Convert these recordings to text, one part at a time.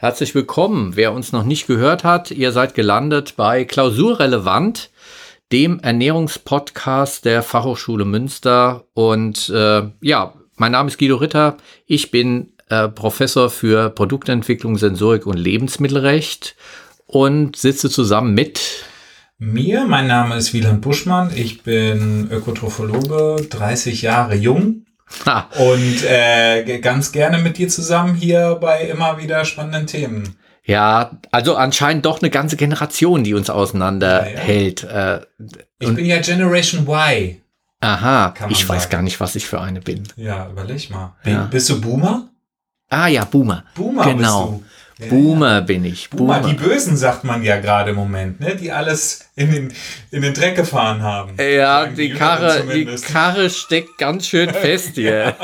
Herzlich willkommen. Wer uns noch nicht gehört hat, ihr seid gelandet bei Klausurrelevant, dem Ernährungspodcast der Fachhochschule Münster. Und äh, ja, mein Name ist Guido Ritter. Ich bin äh, Professor für Produktentwicklung, Sensorik und Lebensmittelrecht und sitze zusammen mit mir. Mein Name ist Wieland Buschmann. Ich bin Ökotrophologe, 30 Jahre jung und äh, ganz gerne mit dir zusammen hier bei immer wieder spannenden Themen. Ja, also anscheinend doch eine ganze Generation, die uns auseinanderhält. Ja, ja. Äh, ich bin ja Generation Y. Aha, ich sagen. weiß gar nicht, was ich für eine bin. Ja, überleg mal. Ja. Bist du Boomer? Ah ja, Boomer. Boomer genau. Du. Boomer ja. bin ich. Boomer. Boomer. Die Bösen sagt man ja gerade im Moment, ne? die alles in den, in den Dreck gefahren haben. Ja, die, die Karre, die Karre steckt ganz schön fest hier.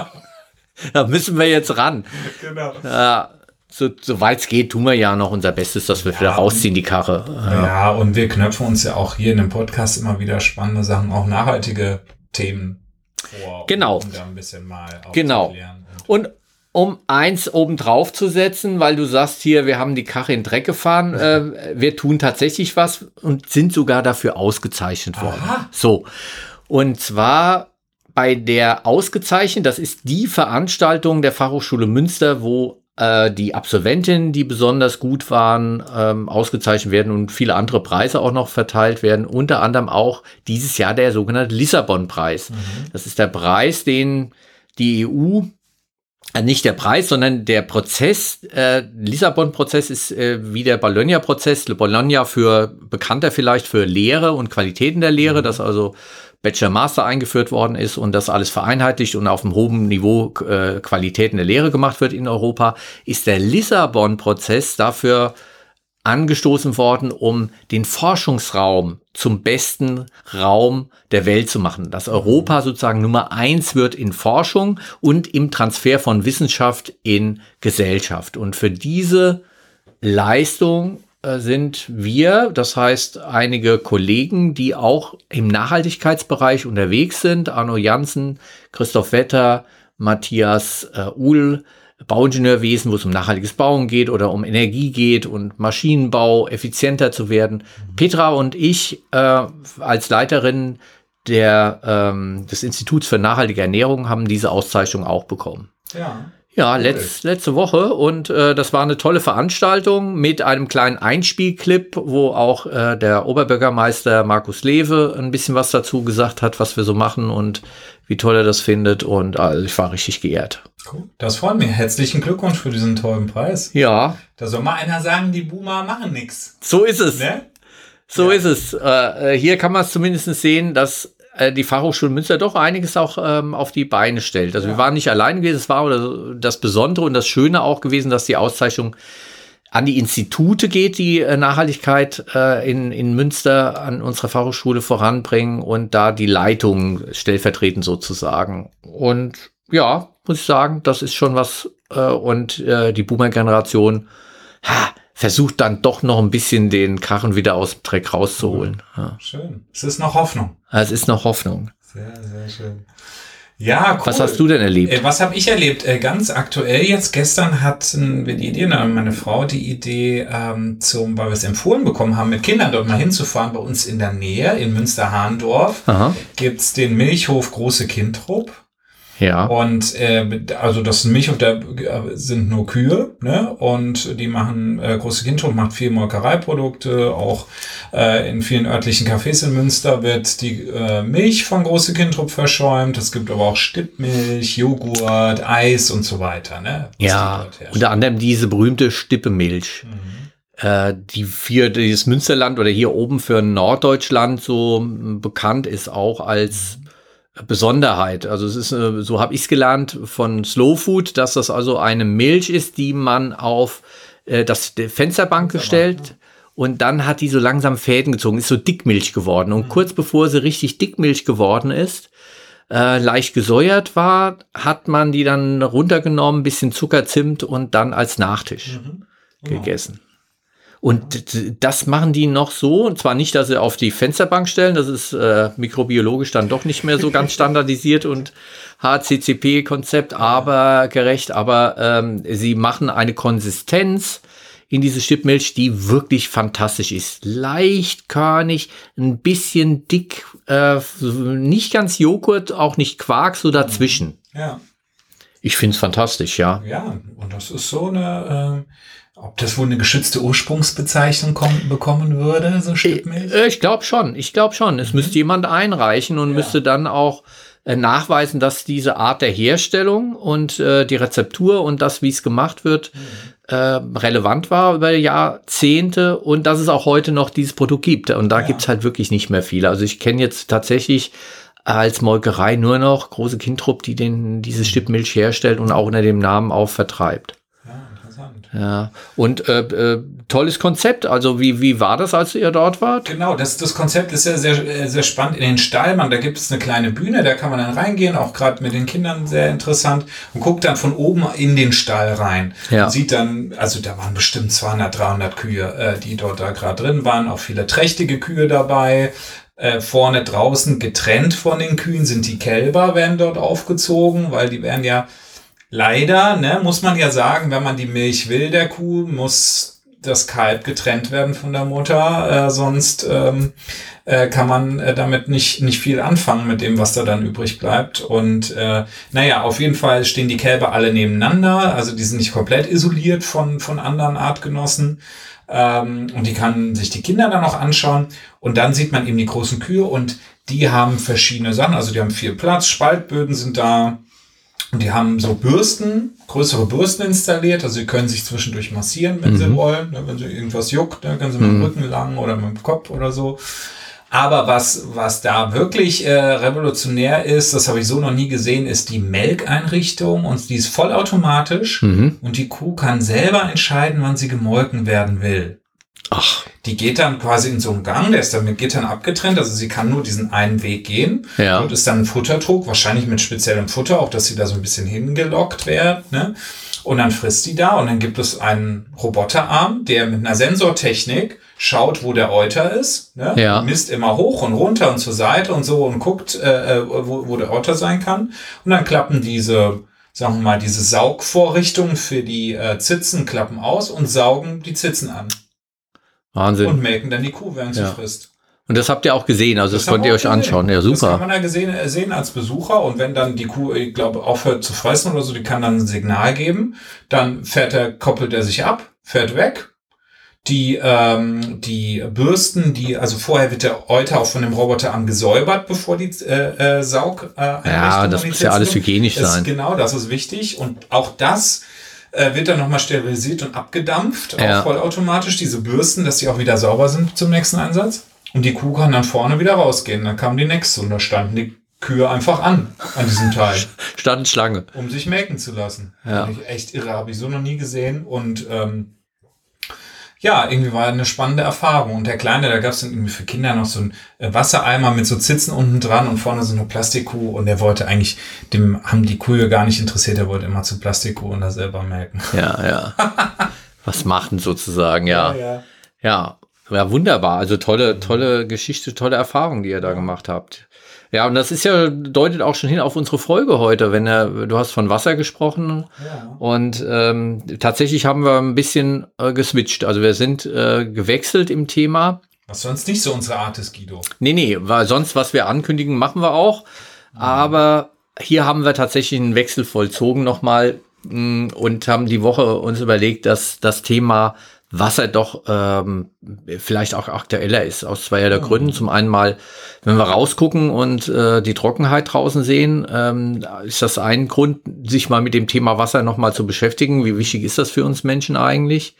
da müssen wir jetzt ran. Genau. Ja, so, so weit es geht, tun wir ja noch unser Bestes, dass wir ja, wieder rausziehen, die Karre. Ja. ja, und wir knöpfen uns ja auch hier in dem Podcast immer wieder spannende Sachen, auch nachhaltige Themen vor. Genau. Um da ein bisschen mal Genau. Und um eins obendrauf zu setzen, weil du sagst hier, wir haben die Karre in Dreck gefahren. Äh, wir tun tatsächlich was und sind sogar dafür ausgezeichnet worden. Aha. So. Und zwar bei der ausgezeichnet, das ist die Veranstaltung der Fachhochschule Münster, wo äh, die Absolventinnen, die besonders gut waren, ähm, ausgezeichnet werden und viele andere Preise auch noch verteilt werden. Unter anderem auch dieses Jahr der sogenannte Lissabon-Preis. Mhm. Das ist der Preis, den die EU äh, nicht der Preis, sondern der Prozess, äh, Lissabon-Prozess ist äh, wie der Bologna-Prozess. Bologna für bekannter vielleicht für Lehre und Qualitäten der Lehre, mhm. dass also Bachelor Master eingeführt worden ist und das alles vereinheitlicht und auf einem hohen Niveau äh, Qualitäten der Lehre gemacht wird in Europa, ist der Lissabon-Prozess dafür angestoßen worden, um den Forschungsraum zum besten Raum der Welt zu machen. Dass Europa sozusagen Nummer eins wird in Forschung und im Transfer von Wissenschaft in Gesellschaft. Und für diese Leistung äh, sind wir, das heißt einige Kollegen, die auch im Nachhaltigkeitsbereich unterwegs sind, Arno Janssen, Christoph Wetter, Matthias äh, Uhl, Bauingenieurwesen, wo es um nachhaltiges Bauen geht oder um Energie geht und Maschinenbau effizienter zu werden. Petra und ich äh, als Leiterin der, ähm, des Instituts für nachhaltige Ernährung haben diese Auszeichnung auch bekommen. Ja. Ja, letz, letzte Woche und äh, das war eine tolle Veranstaltung mit einem kleinen Einspielclip, wo auch äh, der Oberbürgermeister Markus Lewe ein bisschen was dazu gesagt hat, was wir so machen und wie toll er das findet und also ich war richtig geehrt. Cool. Das freut mich. Herzlichen Glückwunsch für diesen tollen Preis. Ja. Da soll mal einer sagen, die Boomer machen nichts. So ist es. Ne? So ja. ist es. Äh, äh hier kann man es zumindest sehen, dass äh, die Fachhochschule Münster doch einiges auch ähm, auf die Beine stellt. Also ja. wir waren nicht allein gewesen, es war das Besondere und das Schöne auch gewesen, dass die Auszeichnung an die Institute geht, die äh, Nachhaltigkeit äh, in, in Münster an unserer Fachhochschule voranbringen und da die Leitung stellvertretend sozusagen. Und ja, muss ich sagen, das ist schon was. Äh, und äh, die Boomer-Generation, versucht dann doch noch ein bisschen den Karren wieder aus dem Dreck rauszuholen. Ja. Schön. Es ist noch Hoffnung. Es ist noch Hoffnung. Sehr, sehr schön. Ja, cool. Was hast du denn erlebt? Äh, was habe ich erlebt? Äh, ganz aktuell jetzt, gestern hatten wir die Idee, meine Frau die Idee, ähm, zum, weil wir es empfohlen bekommen haben, mit Kindern dort mal hinzufahren. Bei uns in der Nähe, in Münster-Hahndorf, gibt's den Milchhof Große Kindrup. Ja. Und äh, also das Milch und der sind nur Kühe, ne? Und die machen äh, große Kindhof macht viel Molkereiprodukte, auch äh, in vielen örtlichen Cafés in Münster wird die äh, Milch von große Kindrup verschäumt. Es gibt aber auch Stippmilch, Joghurt, Eis und so weiter, ne? Was ja. Unter anderem diese berühmte Stippemilch. Mhm. Äh, die für dieses Münsterland oder hier oben für Norddeutschland so bekannt ist auch als Besonderheit. Also es ist, äh, so habe ich es gelernt von Slow Food, dass das also eine Milch ist, die man auf äh, das Fensterbank gestellt und dann hat die so langsam Fäden gezogen, ist so Dickmilch geworden. Und mhm. kurz bevor sie richtig Dickmilch geworden ist, äh, leicht gesäuert war, hat man die dann runtergenommen, bisschen Zucker, Zimt und dann als Nachtisch mhm. gegessen. Und das machen die noch so, und zwar nicht, dass sie auf die Fensterbank stellen, das ist äh, mikrobiologisch dann doch nicht mehr so ganz standardisiert und HCCP-Konzept, aber gerecht, aber ähm, sie machen eine Konsistenz, in diese Stippmilch, die wirklich fantastisch ist. Leicht körnig, ein bisschen dick, äh, nicht ganz Joghurt, auch nicht Quark, so dazwischen. Ja. Ich finde es fantastisch, ja. Ja, und das ist so eine, äh, ob das wohl eine geschützte Ursprungsbezeichnung kommen, bekommen würde, so Stippmilch? Äh, ich glaube schon, ich glaube schon. Es mhm. müsste jemand einreichen und ja. müsste dann auch äh, nachweisen, dass diese Art der Herstellung und äh, die Rezeptur und das, wie es gemacht wird, mhm. äh, relevant war über Jahrzehnte und dass es auch heute noch dieses Produkt gibt. Und da ja. gibt's halt wirklich nicht mehr viele. Also ich kenne jetzt tatsächlich als Molkerei nur noch große Kindtrupp, die den, diese Stippmilch herstellt und auch unter dem Namen auch vertreibt. Ja, und äh, äh, tolles Konzept. Also wie, wie war das, als ihr dort wart? Genau, das, das Konzept ist sehr, sehr, sehr spannend. In den Stallmann, da gibt es eine kleine Bühne, da kann man dann reingehen, auch gerade mit den Kindern sehr interessant und guckt dann von oben in den Stall rein. Ja. Und sieht dann, also da waren bestimmt 200, 300 Kühe, äh, die dort da gerade drin waren, auch viele trächtige Kühe dabei. Äh, vorne draußen getrennt von den Kühen sind die Kälber, werden dort aufgezogen, weil die werden ja leider, ne, muss man ja sagen, wenn man die Milch will der Kuh, muss das Kalb getrennt werden von der Mutter, äh, sonst ähm, äh, kann man äh, damit nicht, nicht viel anfangen mit dem, was da dann übrig bleibt. Und äh, naja, auf jeden Fall stehen die Kälber alle nebeneinander, also die sind nicht komplett isoliert von, von anderen Artgenossen. Ähm, und die kann sich die Kinder dann auch anschauen. Und dann sieht man eben die großen Kühe und die haben verschiedene Sachen. Also die haben viel Platz, Spaltböden sind da. Und die haben so Bürsten, größere Bürsten installiert. Also sie können sich zwischendurch massieren, wenn mhm. sie wollen. Ne, wenn sie irgendwas juckt, dann können sie mit dem mhm. Rücken lang oder mit dem Kopf oder so. Aber was, was da wirklich äh, revolutionär ist, das habe ich so noch nie gesehen, ist die Melkeinrichtung und die ist vollautomatisch mhm. und die Kuh kann selber entscheiden, wann sie gemolken werden will. Ach. Die geht dann quasi in so einen Gang, der ist dann mit Gittern abgetrennt, also sie kann nur diesen einen Weg gehen. Ja. Und ist dann ein Futtertrog, wahrscheinlich mit speziellem Futter, auch dass sie da so ein bisschen hingelockt wird. Ne? Und dann frisst die da und dann gibt es einen Roboterarm, der mit einer Sensortechnik schaut, wo der Euter ist, ne? ja. misst immer hoch und runter und zur Seite und so und guckt, äh, äh wo, wo der Euter sein kann. Und dann klappen diese, sagen wir mal, diese Saugvorrichtungen für die äh, Zitzen klappen aus und saugen die Zitzen an. Wahnsinn. Und melken dann die Kuh, während ja. sie frisst. Und das habt ihr auch gesehen, also das, das könnt ihr euch gesehen. anschauen. Ja, super. Das kann man ja gesehen, äh, sehen als Besucher und wenn dann die Kuh, ich glaube, aufhört zu fressen oder so, die kann dann ein Signal geben, dann fährt er, koppelt er sich ab, fährt weg. Die, ähm, die Bürsten, die, also vorher wird der Euter auch von dem Roboter angesäubert, bevor die äh, äh, Saug äh, Ja, das muss ja alles hygienisch sein. Genau, das ist wichtig. Und auch das äh, wird dann nochmal sterilisiert und abgedampft, ja. auch vollautomatisch, diese Bürsten, dass die auch wieder sauber sind zum nächsten Einsatz. Und die Kuh kann dann vorne wieder rausgehen. Dann kam die nächste und da standen die Kühe einfach an, an diesem Teil. Standen Schlange. Um sich melken zu lassen. Ja. Echt irre, habe ich so noch nie gesehen. Und ähm, ja, irgendwie war eine spannende Erfahrung. Und der Kleine, da gab es dann irgendwie für Kinder noch so einen äh, Wassereimer mit so Zitzen unten dran und vorne so eine Plastikkuh. Und der wollte eigentlich, dem haben die Kühe gar nicht interessiert, der wollte immer zu Plastikkuh und da selber melken. Ja, ja. Was machen sozusagen, ja. Ja, ja. ja. Ja, wunderbar. Also tolle, tolle Geschichte, tolle Erfahrung, die ihr da gemacht habt. Ja, und das ist ja, deutet auch schon hin auf unsere Folge heute, wenn er, du hast von Wasser gesprochen. Ja. Und ähm, tatsächlich haben wir ein bisschen äh, geswitcht. Also wir sind äh, gewechselt im Thema. Was sonst nicht so unsere Art ist, Guido. Nee, nee, weil sonst, was wir ankündigen, machen wir auch. Mhm. Aber hier haben wir tatsächlich einen Wechsel vollzogen nochmal mm, und haben die Woche uns überlegt, dass das Thema Wasser doch ähm, vielleicht auch aktueller ist, aus zweierlei mhm. Gründen. Zum einen mal, wenn wir rausgucken und äh, die Trockenheit draußen sehen, ähm, ist das ein Grund, sich mal mit dem Thema Wasser nochmal zu beschäftigen. Wie wichtig ist das für uns Menschen eigentlich?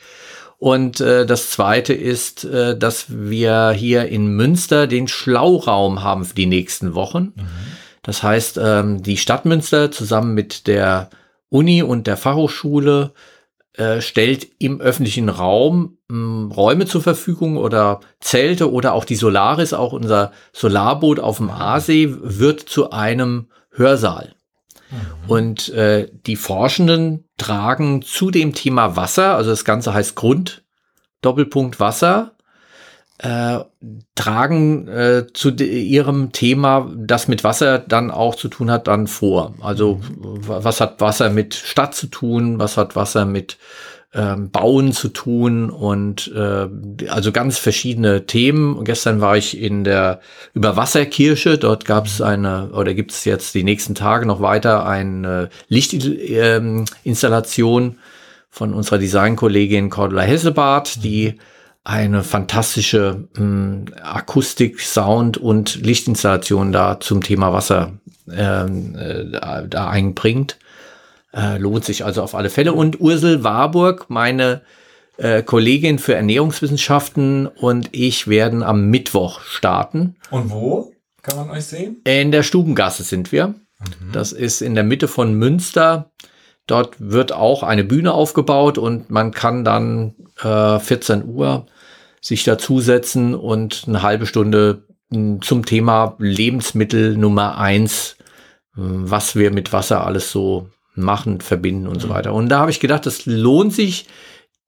Und äh, das Zweite ist, äh, dass wir hier in Münster den Schlauraum haben für die nächsten Wochen. Mhm. Das heißt, ähm, die Stadt Münster zusammen mit der Uni und der Fachhochschule äh, stellt im öffentlichen Raum mh, hm, Räume zur Verfügung oder Zelte oder auch die Solaris, auch unser Solarboot auf dem Aasee, wird zu einem Hörsaal. Mhm. Und äh, die Forschenden tragen zu dem Thema Wasser, also das Ganze heißt Grund, Doppelpunkt Wasser, äh, tragen äh, zu ihrem Thema, das mit Wasser dann auch zu tun hat, dann vor. Also was hat Wasser mit Stadt zu tun, was hat Wasser mit ähm, Bauen zu tun und äh, also ganz verschiedene Themen. Gestern war ich in der Überwasserkirche. Dort gab es eine oder gibt es jetzt die nächsten Tage noch weiter eine Lichtinstallation von unserer Designkollegin Cordula Hessebart, die eine fantastische äh, Akustik, Sound und Lichtinstallation da zum Thema Wasser ähm, äh, da einbringt. Äh, lohnt sich also auf alle Fälle. Und Ursel Warburg, meine äh, Kollegin für Ernährungswissenschaften und ich werden am Mittwoch starten. Und wo kann man euch sehen? In der Stubengasse sind wir. Mhm. Das ist in der Mitte von Münster. Dort wird auch eine Bühne aufgebaut und man kann dann äh, 14 Uhr sich dazusetzen und eine halbe Stunde hm, zum Thema Lebensmittel Nummer eins, hm, was wir mit Wasser alles so machen, verbinden und mhm. so weiter. Und da habe ich gedacht, es lohnt sich,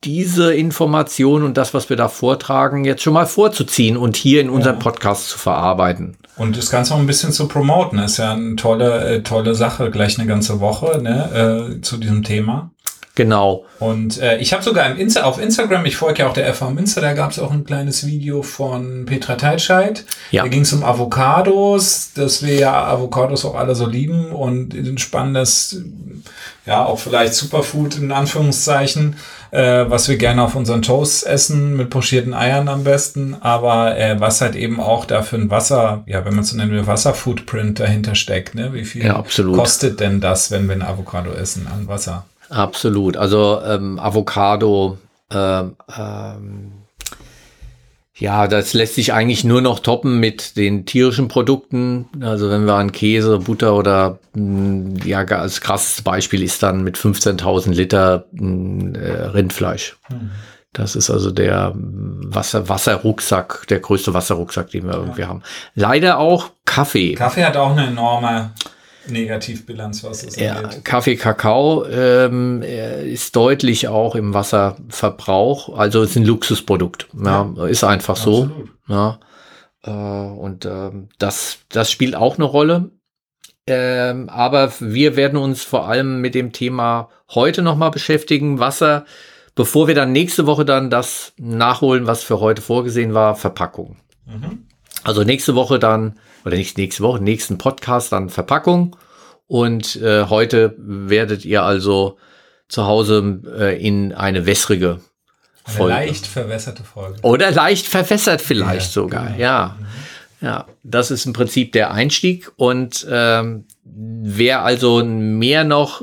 diese Information und das, was wir da vortragen, jetzt schon mal vorzuziehen und hier in unserem. Podcast zu verarbeiten. Und das Ganze auch ein bisschen zu promoten, ist ja eine tolle, äh, tolle Sache, gleich eine ganze Woche ne, äh, zu diesem Thema. Genau. Und äh, ich habe sogar im Insta auf Instagram, ich folge ja auch der FH Münster, da gab es auch ein kleines Video von Petra Teitscheid. Ja. Da ging es um Avocados, dass wir ja Avocados auch alle so lieben und ein spannendes, ja, auch vielleicht Superfood in Anführungszeichen, äh, was wir gerne auf unseren Toasts essen, mit pochierten Eiern am besten, aber äh, was halt eben auch da für ein Wasser, ja, wenn man es so nennen will, Wasserfootprint dahinter steckt, ne? Wie viel ja, kostet denn das, wenn wir ein Avocado essen an Wasser? Absolut. Also ähm, Avocado, ähm, ähm, ja, das lässt sich eigentlich nur noch toppen mit den tierischen Produkten. Also wenn wir an Käse, Butter oder mh, ja, als krasses Beispiel ist dann mit 15.000 Liter mh, äh, Rindfleisch. Mhm. Das ist also der Wasser, Wasserrucksack, der größte Wasserrucksack, den wir ja. irgendwie haben. Leider auch Kaffee. Kaffee hat auch eine enorme Negativbilanz, was es ja, angeht. Kaffee, Kakao ähm, ist deutlich auch im Wasserverbrauch. Also ist ein Luxusprodukt. Ja, ja ist einfach so. Ja. Äh, und äh, das, das spielt auch eine Rolle. Ähm, aber wir werden uns vor allem mit dem Thema heute nochmal beschäftigen. Wasser, bevor wir dann nächste Woche dann das nachholen, was für heute vorgesehen war, Verpackung. Mhm. Also nächste Woche dann oder nicht nächste Woche, nächsten Podcast dann Verpackung. Und äh, heute werdet ihr also zu Hause äh, in eine wässrige Folge. Eine leicht verwässerte Folge. Oder leicht verwässert vielleicht ja, sogar, genau. ja. Ja, das ist im Prinzip der Einstieg. Und ähm, wer also mehr noch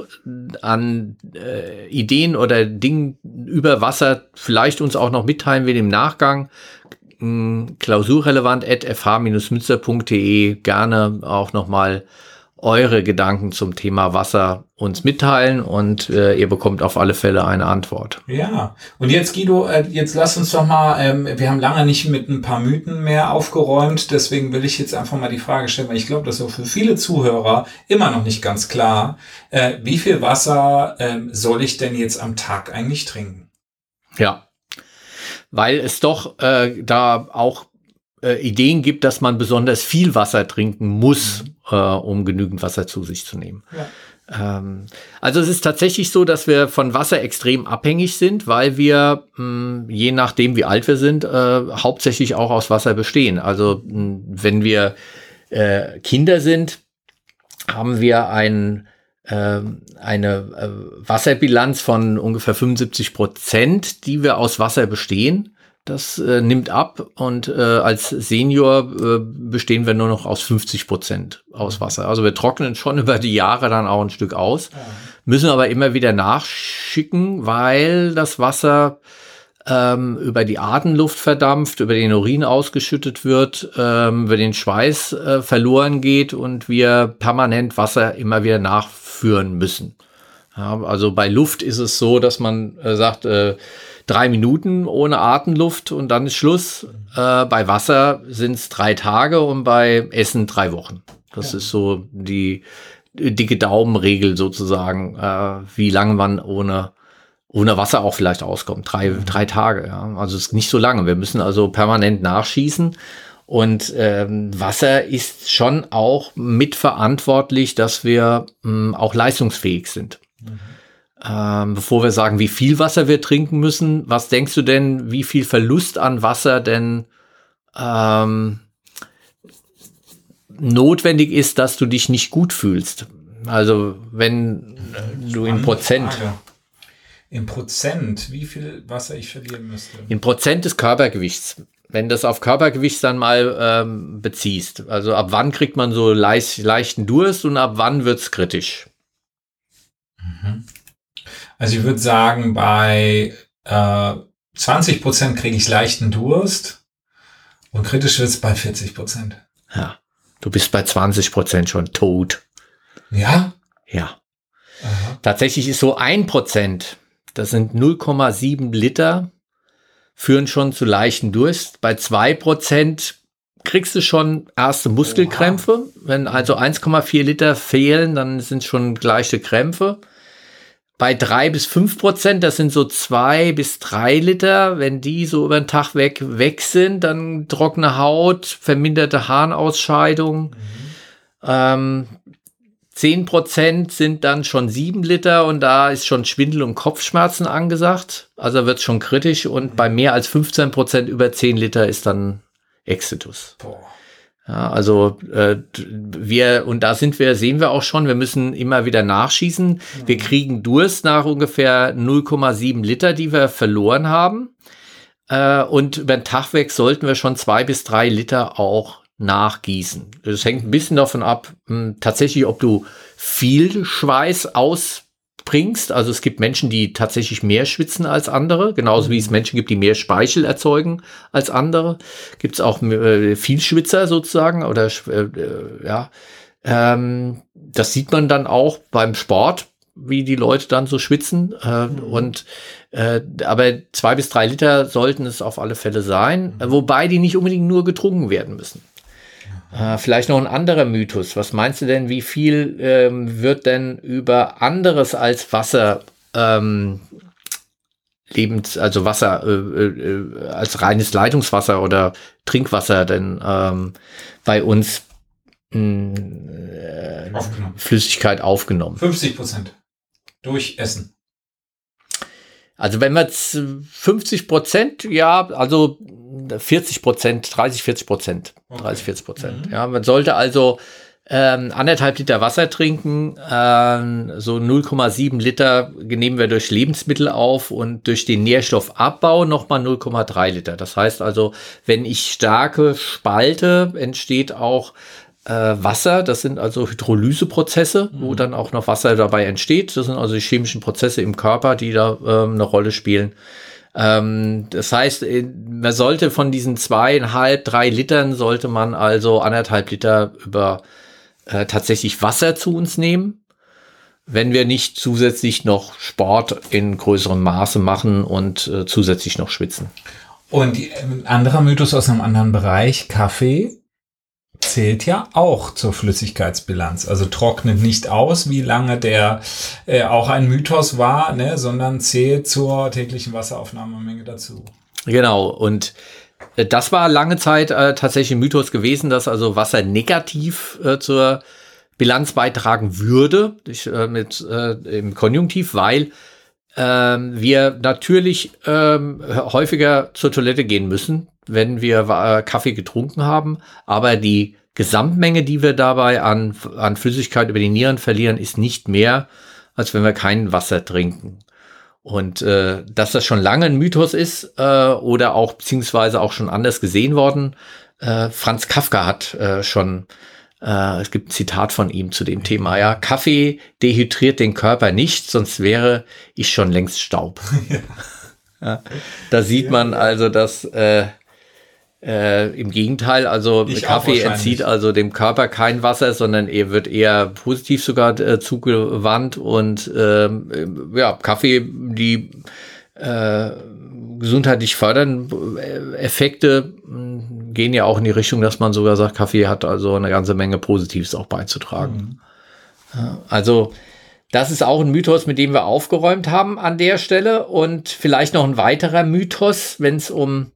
an äh, Ideen oder Dingen über Wasser vielleicht uns auch noch mitteilen will im Nachgang, klausurrelevant at fh-münster.de gerne auch nochmal eure Gedanken zum Thema Wasser uns mitteilen und äh, ihr bekommt auf alle Fälle eine Antwort. Ja, und jetzt Guido, äh, jetzt lass uns doch mal, ähm, wir haben lange nicht mit ein paar Mythen mehr aufgeräumt, deswegen will ich jetzt einfach mal die Frage stellen, weil ich glaube, das ist auch für viele Zuhörer immer noch nicht ganz klar, äh, wie viel Wasser äh, soll ich denn jetzt am Tag eigentlich trinken? Ja, weil es doch äh, da auch äh, Ideen gibt, dass man besonders viel Wasser trinken muss, mhm. äh, um genügend Wasser zu sich zu nehmen. Ja. Ähm, also es ist tatsächlich so, dass wir von Wasser extrem abhängig sind, weil wir, mh, hm, je nachdem wie alt wir sind, äh, hauptsächlich auch aus Wasser bestehen. Also mh, hm, wenn wir äh, Kinder sind, haben wir einen eine äh, Wasserbilanz von ungefähr 75 Prozent, die wir aus Wasser bestehen. Das äh, nimmt ab und äh, als Senior äh, bestehen wir nur noch aus 50 Prozent aus Wasser. Also wir trocknen schon über die Jahre dann auch ein Stück aus, müssen aber immer wieder nachschicken, weil das Wasser ähm, über die Atemluft verdampft, über den Urin ausgeschüttet wird, ähm, über den Schweiß äh, verloren geht und wir permanent Wasser immer wieder nachführen müssen. Ja, also bei Luft ist es so, dass man äh, sagt, äh, drei Minuten ohne Atemluft und dann ist Schluss. Äh, bei Wasser sind es drei Tage und bei Essen drei Wochen. Das ja. ist so die dicke Daumenregel sozusagen, äh, wie lange man ohne ohne Wasser auch vielleicht auskommt. Drei, mhm. drei Tage, ja. Also es ist nicht so lange. Wir müssen also permanent nachschießen. Und ähm, Wasser ist schon auch mitverantwortlich, dass wir ähm, auch leistungsfähig sind. Mhm. Ähm, bevor wir sagen, wie viel Wasser wir trinken müssen, was denkst du denn, wie viel Verlust an Wasser denn ähm, notwendig ist, dass du dich nicht gut fühlst? Also wenn du in Prozent. Frage. In Prozent, wie viel Wasser ich verlieren müsste? In Prozent des Körpergewichts. Wenn das auf Körpergewicht dann mal ähm, beziehst. Also ab wann kriegt man so leicht, leichten Durst und ab wann wird es kritisch? Mhm. Also ich würde sagen, bei äh, 20 Prozent kriege ich leichten Durst und kritisch wird es bei 40 Prozent. Ja, du bist bei 20 Prozent schon tot. Ja? Ja. Aha. Tatsächlich ist so ein Prozent, das sind 0,7 Liter, führen schon zu leichten Durst. Bei zwei Prozent kriegst du schon erste Muskelkrämpfe. Oha. Wenn also 1,4 Liter fehlen, dann sind schon gleiche Krämpfe. Bei drei bis fünf Prozent, das sind so zwei bis drei Liter. Wenn die so über den Tag weg, weg sind, dann trockene Haut, verminderte Harnausscheidung. Mhm. Ähm, 10 Prozent sind dann schon sieben Liter und da ist schon Schwindel und Kopfschmerzen angesagt. Also wird es schon kritisch und bei mehr als 15 Prozent über 10 Liter ist dann Exitus. Ja, also äh, wir, und da sind wir, sehen wir auch schon, wir müssen immer wieder nachschießen. Mhm. Wir kriegen Durst nach ungefähr 0,7 Liter, die wir verloren haben. Äh, und über den Tag weg sollten wir schon zwei bis drei Liter auch nachgießen. Das hängt ein bisschen davon ab, mh, hm, tatsächlich, ob du viel Schweiß aus bringst. Also es gibt Menschen, die tatsächlich mehr schwitzen als andere, genauso wie es mhm. Menschen gibt, die mehr Speichel erzeugen als andere. Gibt es auch äh, viel Schwitzer sozusagen oder äh, äh, ja. Ähm, das sieht man dann auch beim Sport, wie die Leute dann so schwitzen. Äh, mhm. Und äh, aber zwei bis drei Liter sollten es auf alle Fälle sein, mhm. wobei die nicht unbedingt nur getrunken werden müssen. Äh, vielleicht noch ein anderer Mythos. Was meinst du denn, wie viel ähm, wird denn über anderes als Wasser ähm, Lebens, also Wasser äh, äh, als reines Leitungswasser oder Trinkwasser denn ähm, bei uns äh, aufgenommen. Flüssigkeit aufgenommen? 50 Prozent durch Essen. Also wenn wir 50 Prozent, ja, also 40 Prozent, 30, 40 Prozent, okay. 30, 40 Prozent. Mhm. Ja, man sollte also ähm, anderthalb Liter Wasser trinken, ähm, so 0,7 Liter nehmen wir durch Lebensmittel auf und durch den Nährstoffabbau nochmal 0,3 Liter. Das heißt also, wenn ich starke spalte, entsteht auch äh, Wasser. Das sind also Hydrolyseprozesse, mhm. wo dann auch noch Wasser dabei entsteht. Das sind also die chemischen Prozesse im Körper, die da ähm, eine Rolle spielen. Ähm, das heißt, äh, man sollte von diesen zweieinhalb, drei Litern sollte man also anderthalb Liter über äh, tatsächlich Wasser zu uns nehmen, wenn wir nicht zusätzlich noch Sport in größerem Maße machen und äh, zusätzlich noch schwitzen. Und ein anderer Mythos aus einem anderen Bereich, Kaffee zählt ja auch zur Flüssigkeitsbilanz. Also trocknet nicht aus, wie lange der äh, auch ein Mythos war, ne, sondern zählt zur täglichen Wasseraufnahmemenge dazu. Genau, und äh, das war lange Zeit äh, tatsächlich ein Mythos gewesen, dass also Wasser negativ äh, zur Bilanz beitragen würde, ich, äh, mit, äh, im Konjunktiv, weil ähm, wir natürlich ähm, häufiger zur Toilette gehen müssen, wenn wir äh, Kaffee getrunken haben. Aber die Gesamtmenge, die wir dabei an, an Flüssigkeit über die Nieren verlieren, ist nicht mehr, als wenn wir kein Wasser trinken. Und äh, dass das schon lange ein Mythos ist äh, oder auch beziehungsweise auch schon anders gesehen worden. Äh, Franz Kafka hat äh, schon, äh, es gibt ein Zitat von ihm zu dem Thema, ja, Kaffee dehydriert den Körper nicht, sonst wäre ich schon längst Staub. Ja. ja, da sieht man also, dass äh, äh, Im Gegenteil, also ich Kaffee entzieht also dem Körper kein Wasser, sondern er wird eher positiv sogar äh, zugewandt und ähm, ja, Kaffee, die äh, gesundheitlich fördernden äh, Effekte hm, gehen ja auch in die Richtung, dass man sogar sagt, Kaffee hat also eine ganze Menge Positives auch beizutragen. Mhm. Also das ist auch ein Mythos, mit dem wir aufgeräumt haben an der Stelle. Und vielleicht noch ein weiterer Mythos, wenn es um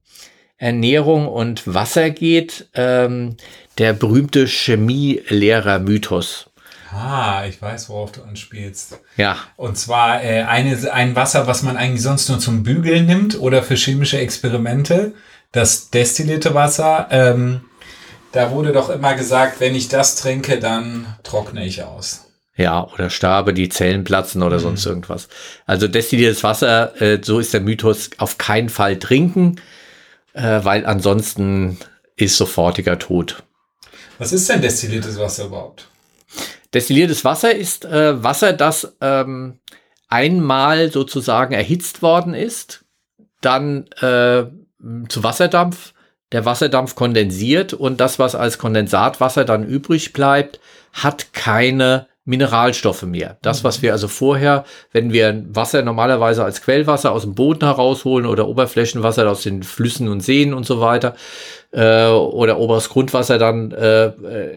Ernährung und Wasser geht, ähm, der berühmte Chemielehrer-Mythos. Ah, ich weiß, worauf du anspielst. Ja. Und zwar äh, eine, ein Wasser, was man eigentlich sonst nur zum Bügeln nimmt oder für chemische Experimente. Das destillierte Wasser. Ähm, da wurde doch immer gesagt, wenn ich das trinke, dann trockne ich aus. Ja, oder starbe, die Zellen platzen oder mhm. sonst irgendwas. Also destilliertes Wasser, äh, so ist der Mythos, auf keinen Fall trinken, äh, weil ansonsten ist sofortiger Tod. Was ist denn destilliertes Wasser überhaupt? Destilliertes Wasser ist äh, Wasser, das ähm, einmal sozusagen erhitzt worden ist, dann äh, zu Wasserdampf, der Wasserdampf kondensiert und das, was als Kondensatwasser dann übrig bleibt, hat keine Mineralstoffe mehr. Das, was wir also vorher, wenn wir Wasser normalerweise als Quellwasser aus dem Boden herausholen oder Oberflächenwasser aus den Flüssen und Seen und so weiter äh, oder oberes Grundwasser dann äh,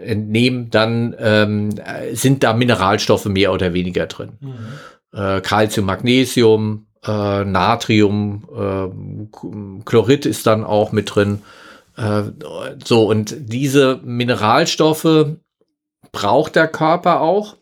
entnehmen, dann ähm, sind da Mineralstoffe mehr oder weniger drin. Mhm. Äh, Calcium, Magnesium, äh, Natrium, äh, Chlorid ist dann auch mit drin. Äh, so, und diese Mineralstoffe braucht der Körper auch.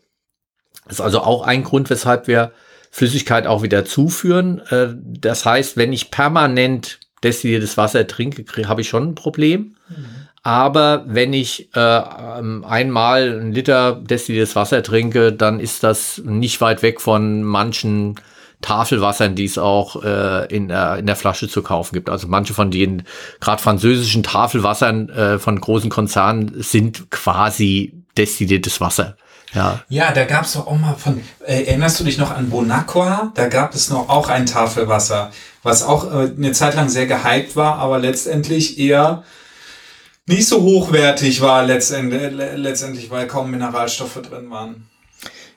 Das ist also auch ein Grund, weshalb wir Flüssigkeit auch wieder zuführen. Äh, das heißt, wenn ich permanent destilliertes Wasser trinke, habe ich schon ein Problem. Mhm. Aber wenn ich äh, ähm, einmal ein Liter destilliertes Wasser trinke, dann ist das nicht weit weg von manchen Tafelwassern, die es auch äh, in, äh, in der Flasche zu kaufen gibt. Also manche von den gerade französischen Tafelwassern äh, von großen Konzernen sind quasi destilliertes Wasser. Ja, ja da gab es doch auch mal von, äh, erinnerst du dich noch an Bonacqua? Da gab es noch auch ein Tafelwasser, was auch äh, eine Zeit lang sehr gehypt war, aber letztendlich eher nicht so hochwertig war letztendlich, letztendlich weil kaum Mineralstoffe drin waren.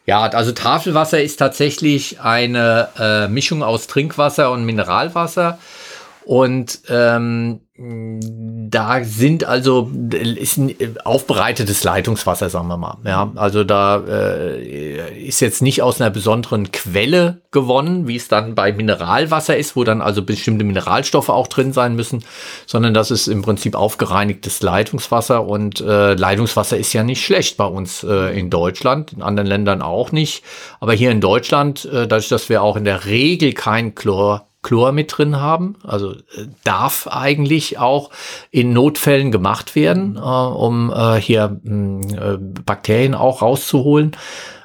Ja, also Tafelwasser ist tatsächlich eine äh, Mischung aus Trinkwasser und Mineralwasser. Und ähm, da sind also ist ein aufbereitetes Leitungswasser, sagen wir mal. Ja, also da äh, ist jetzt nicht aus einer besonderen Quelle gewonnen, wie es dann bei Mineralwasser ist, wo dann also bestimmte Mineralstoffe auch drin sein müssen, sondern das ist im Prinzip aufgereinigtes Leitungswasser. Und äh, Leitungswasser ist ja nicht schlecht bei uns äh, in Deutschland, in anderen Ländern auch nicht, aber hier in Deutschland, äh, dadurch, dass wir auch in der Regel kein Chlor Chlor mit drin haben. Also äh, darf eigentlich auch in Notfällen gemacht werden, äh, um äh, hier hm, äh, Bakterien auch rauszuholen.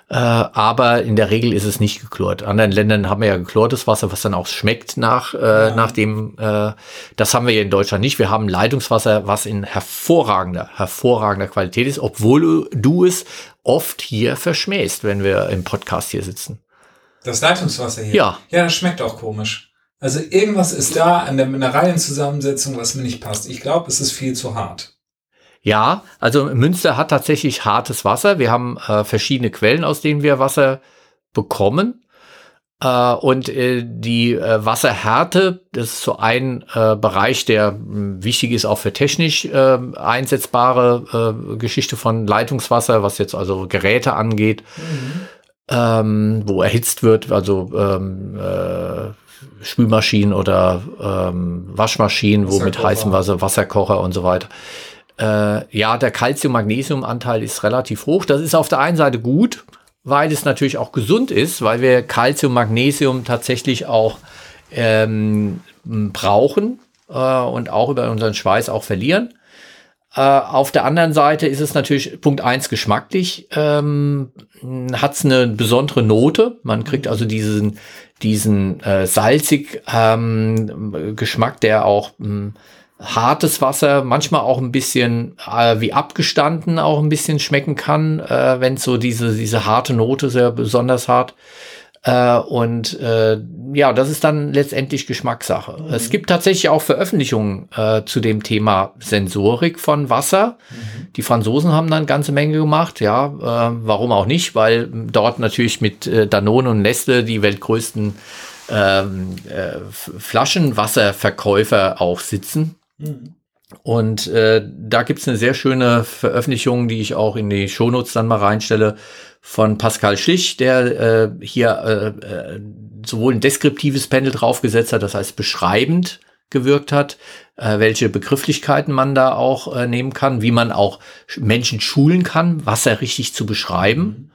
Äh, aber in der Regel ist es nicht geklort. Anderen Ländern haben wir ja geklortes Wasser, was dann auch schmeckt nach, äh, ja. nach dem, das haben wir hier in Deutschland nicht. Wir haben Leitungswasser, was in hervorragender, hervorragender Qualität ist, obwohl du, du es oft hier verschmähst, wenn wir im Podcast hier sitzen. Das Leitungswasser hier? Ja. Ja, das schmeckt auch komisch. Also irgendwas ist da an der Mineralienzusammensetzung, was mir nicht passt. Ich glaube, es ist viel zu hart. Ja, also Münster hat tatsächlich hartes Wasser. Wir haben äh, verschiedene Quellen, aus denen wir Wasser bekommen. Äh, und äh, die äh, Wasserhärte, das ist so ein äh, Bereich, der hm, wichtig ist auch für technisch äh, einsetzbare Geschichte von Leitungswasser, was jetzt also Geräte angeht. Mhm. Ähm, wo erhitzt wird, also ähm, äh, Spülmaschinen oder ähm, Waschmaschinen, wo mit heißem Wasser, Wasserkocher und so weiter. Äh, ja, der Calcium-Magnesium-Anteil ist relativ hoch. Das ist auf der einen Seite gut, weil es natürlich auch gesund ist, weil wir Calcium, Magnesium tatsächlich auch ähm, brauchen äh, und auch über unseren Schweiß auch verlieren. Äh, auf der anderen Seite ist es natürlich Punkt eins geschmacklich, ähm, hat es eine besondere Note. Man kriegt also diesen, diesen äh, salzig ähm, Geschmack, der auch ähm, hartes Wasser, manchmal auch ein bisschen äh, wie abgestanden auch ein bisschen schmecken kann, äh, wenn so diese, diese harte Note sehr besonders hart. Äh, und äh, ja, das ist dann letztendlich Geschmackssache. Mhm. Es gibt tatsächlich auch Veröffentlichungen äh, zu dem Thema Sensorik von Wasser. Mhm. Die Franzosen haben da eine ganze Menge gemacht. Ja, äh, warum auch nicht? Weil dort natürlich mit äh, Danone und Nestle die weltgrößten ähm, äh, Flaschenwasserverkäufer auch sitzen. Mhm. Und äh, da gibt's eine sehr schöne Veröffentlichung, die ich auch in die Shownotes dann mal reinstelle, von Pascal Schlich, der äh, hier äh, äh, sowohl ein deskriptives Panel draufgesetzt hat, das heißt beschreibend gewirkt hat, äh, welche Begrifflichkeiten man da auch äh, nehmen kann, wie man auch Menschen schulen kann, Wasser richtig zu beschreiben.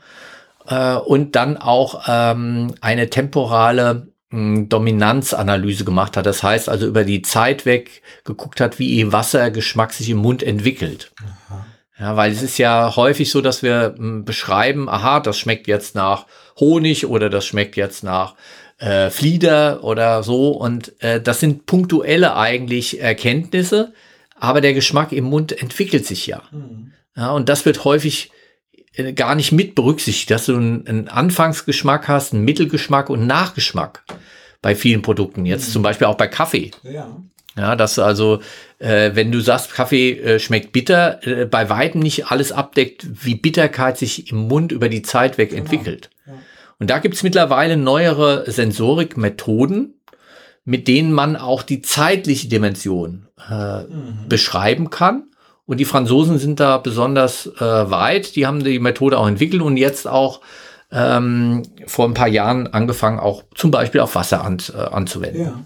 Äh, und dann auch ähm, eine temporale hm, Dominanzanalyse gemacht hat. Das heißt also über die Zeit weg geguckt hat, wie ihr Wassergeschmack sich im Mund entwickelt. Aha. Ja, weil es ist ja häufig so, dass wir hm, beschreiben, aha, das schmeckt jetzt nach Honig oder das schmeckt jetzt nach äh, Flieder oder so. Und äh, das sind punktuelle eigentlich Erkenntnisse, aber der Geschmack im Mund entwickelt sich ja. Mhm. ja und das wird häufig äh, gar nicht mit berücksichtigt, dass du einen, einen Anfangsgeschmack hast, einen Mittelgeschmack und einen Nachgeschmack bei vielen Produkten. Jetzt mhm. zum Beispiel auch bei Kaffee. Ja. Ja, dass also, äh, wenn du sagst, Kaffee äh, schmeckt bitter, äh, bei weitem nicht alles abdeckt, wie Bitterkeit sich im Mund über die Zeit weg genau. entwickelt. Ja. Und da gibt's mittlerweile neuere Sensorikmethoden, mit denen man auch die zeitliche Dimension äh, mhm. beschreiben kann. Und die Franzosen sind da besonders äh, weit. Die haben die Methode auch entwickelt und jetzt auch ähm, vor ein paar Jahren angefangen, auch zum Beispiel auf Wasser an, äh, anzuwenden. Ja.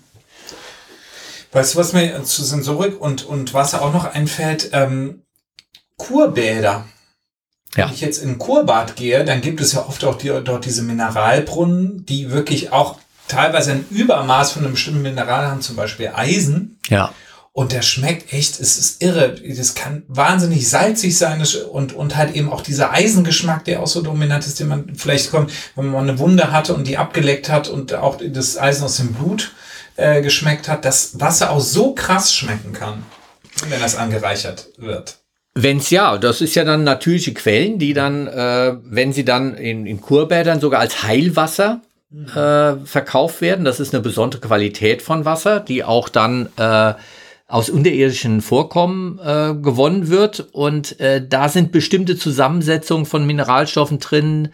Weißt du, was mir zu Sensorik und, und Wasser auch noch einfällt? Ähm, Kurbäder. Ja. Wenn ich jetzt in ein Kurbad gehe, dann gibt es ja oft auch die, dort diese Mineralbrunnen, die wirklich auch teilweise ein Übermaß von einem bestimmten Mineral haben, zum Beispiel Eisen. Ja. Und der schmeckt echt, es ist irre. Das kann wahnsinnig salzig sein und, und halt eben auch dieser Eisengeschmack, der auch so dominant ist, den man vielleicht kommt, wenn man eine Wunde hatte und die abgeleckt hat und auch das Eisen aus dem Blut äh, geschmeckt hat, dass Wasser auch so krass schmecken kann, wenn das angereichert wird. Wenn's ja, das ist ja dann natürliche Quellen, die dann, äh, wenn sie dann in, in Kurbädern sogar als Heilwasser mhm. äh, verkauft werden, das ist eine besondere Qualität von Wasser, die auch dann äh, aus unterirdischen Vorkommen äh, gewonnen wird. Und äh, da sind bestimmte Zusammensetzungen von Mineralstoffen drin,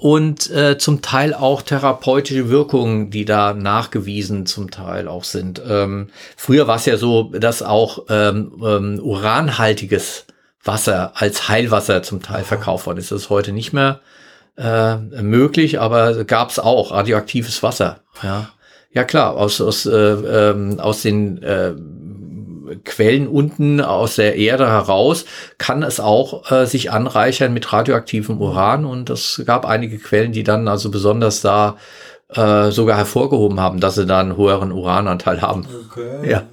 und äh, zum Teil auch therapeutische Wirkungen, die da nachgewiesen zum Teil auch sind. Ähm, früher war es ja so, dass auch ähm, ähm, uranhaltiges Wasser als Heilwasser zum Teil verkauft worden ist. Das ist heute nicht mehr äh, möglich, aber gab es auch radioaktives Wasser. Ja, ja klar, aus aus äh, ähm, aus den äh, Quellen unten aus der Erde heraus kann es auch äh, sich anreichern mit radioaktivem Uran und es gab einige Quellen, die dann also besonders da äh, sogar hervorgehoben haben, dass sie da einen höheren Urananteil haben. Okay, ja.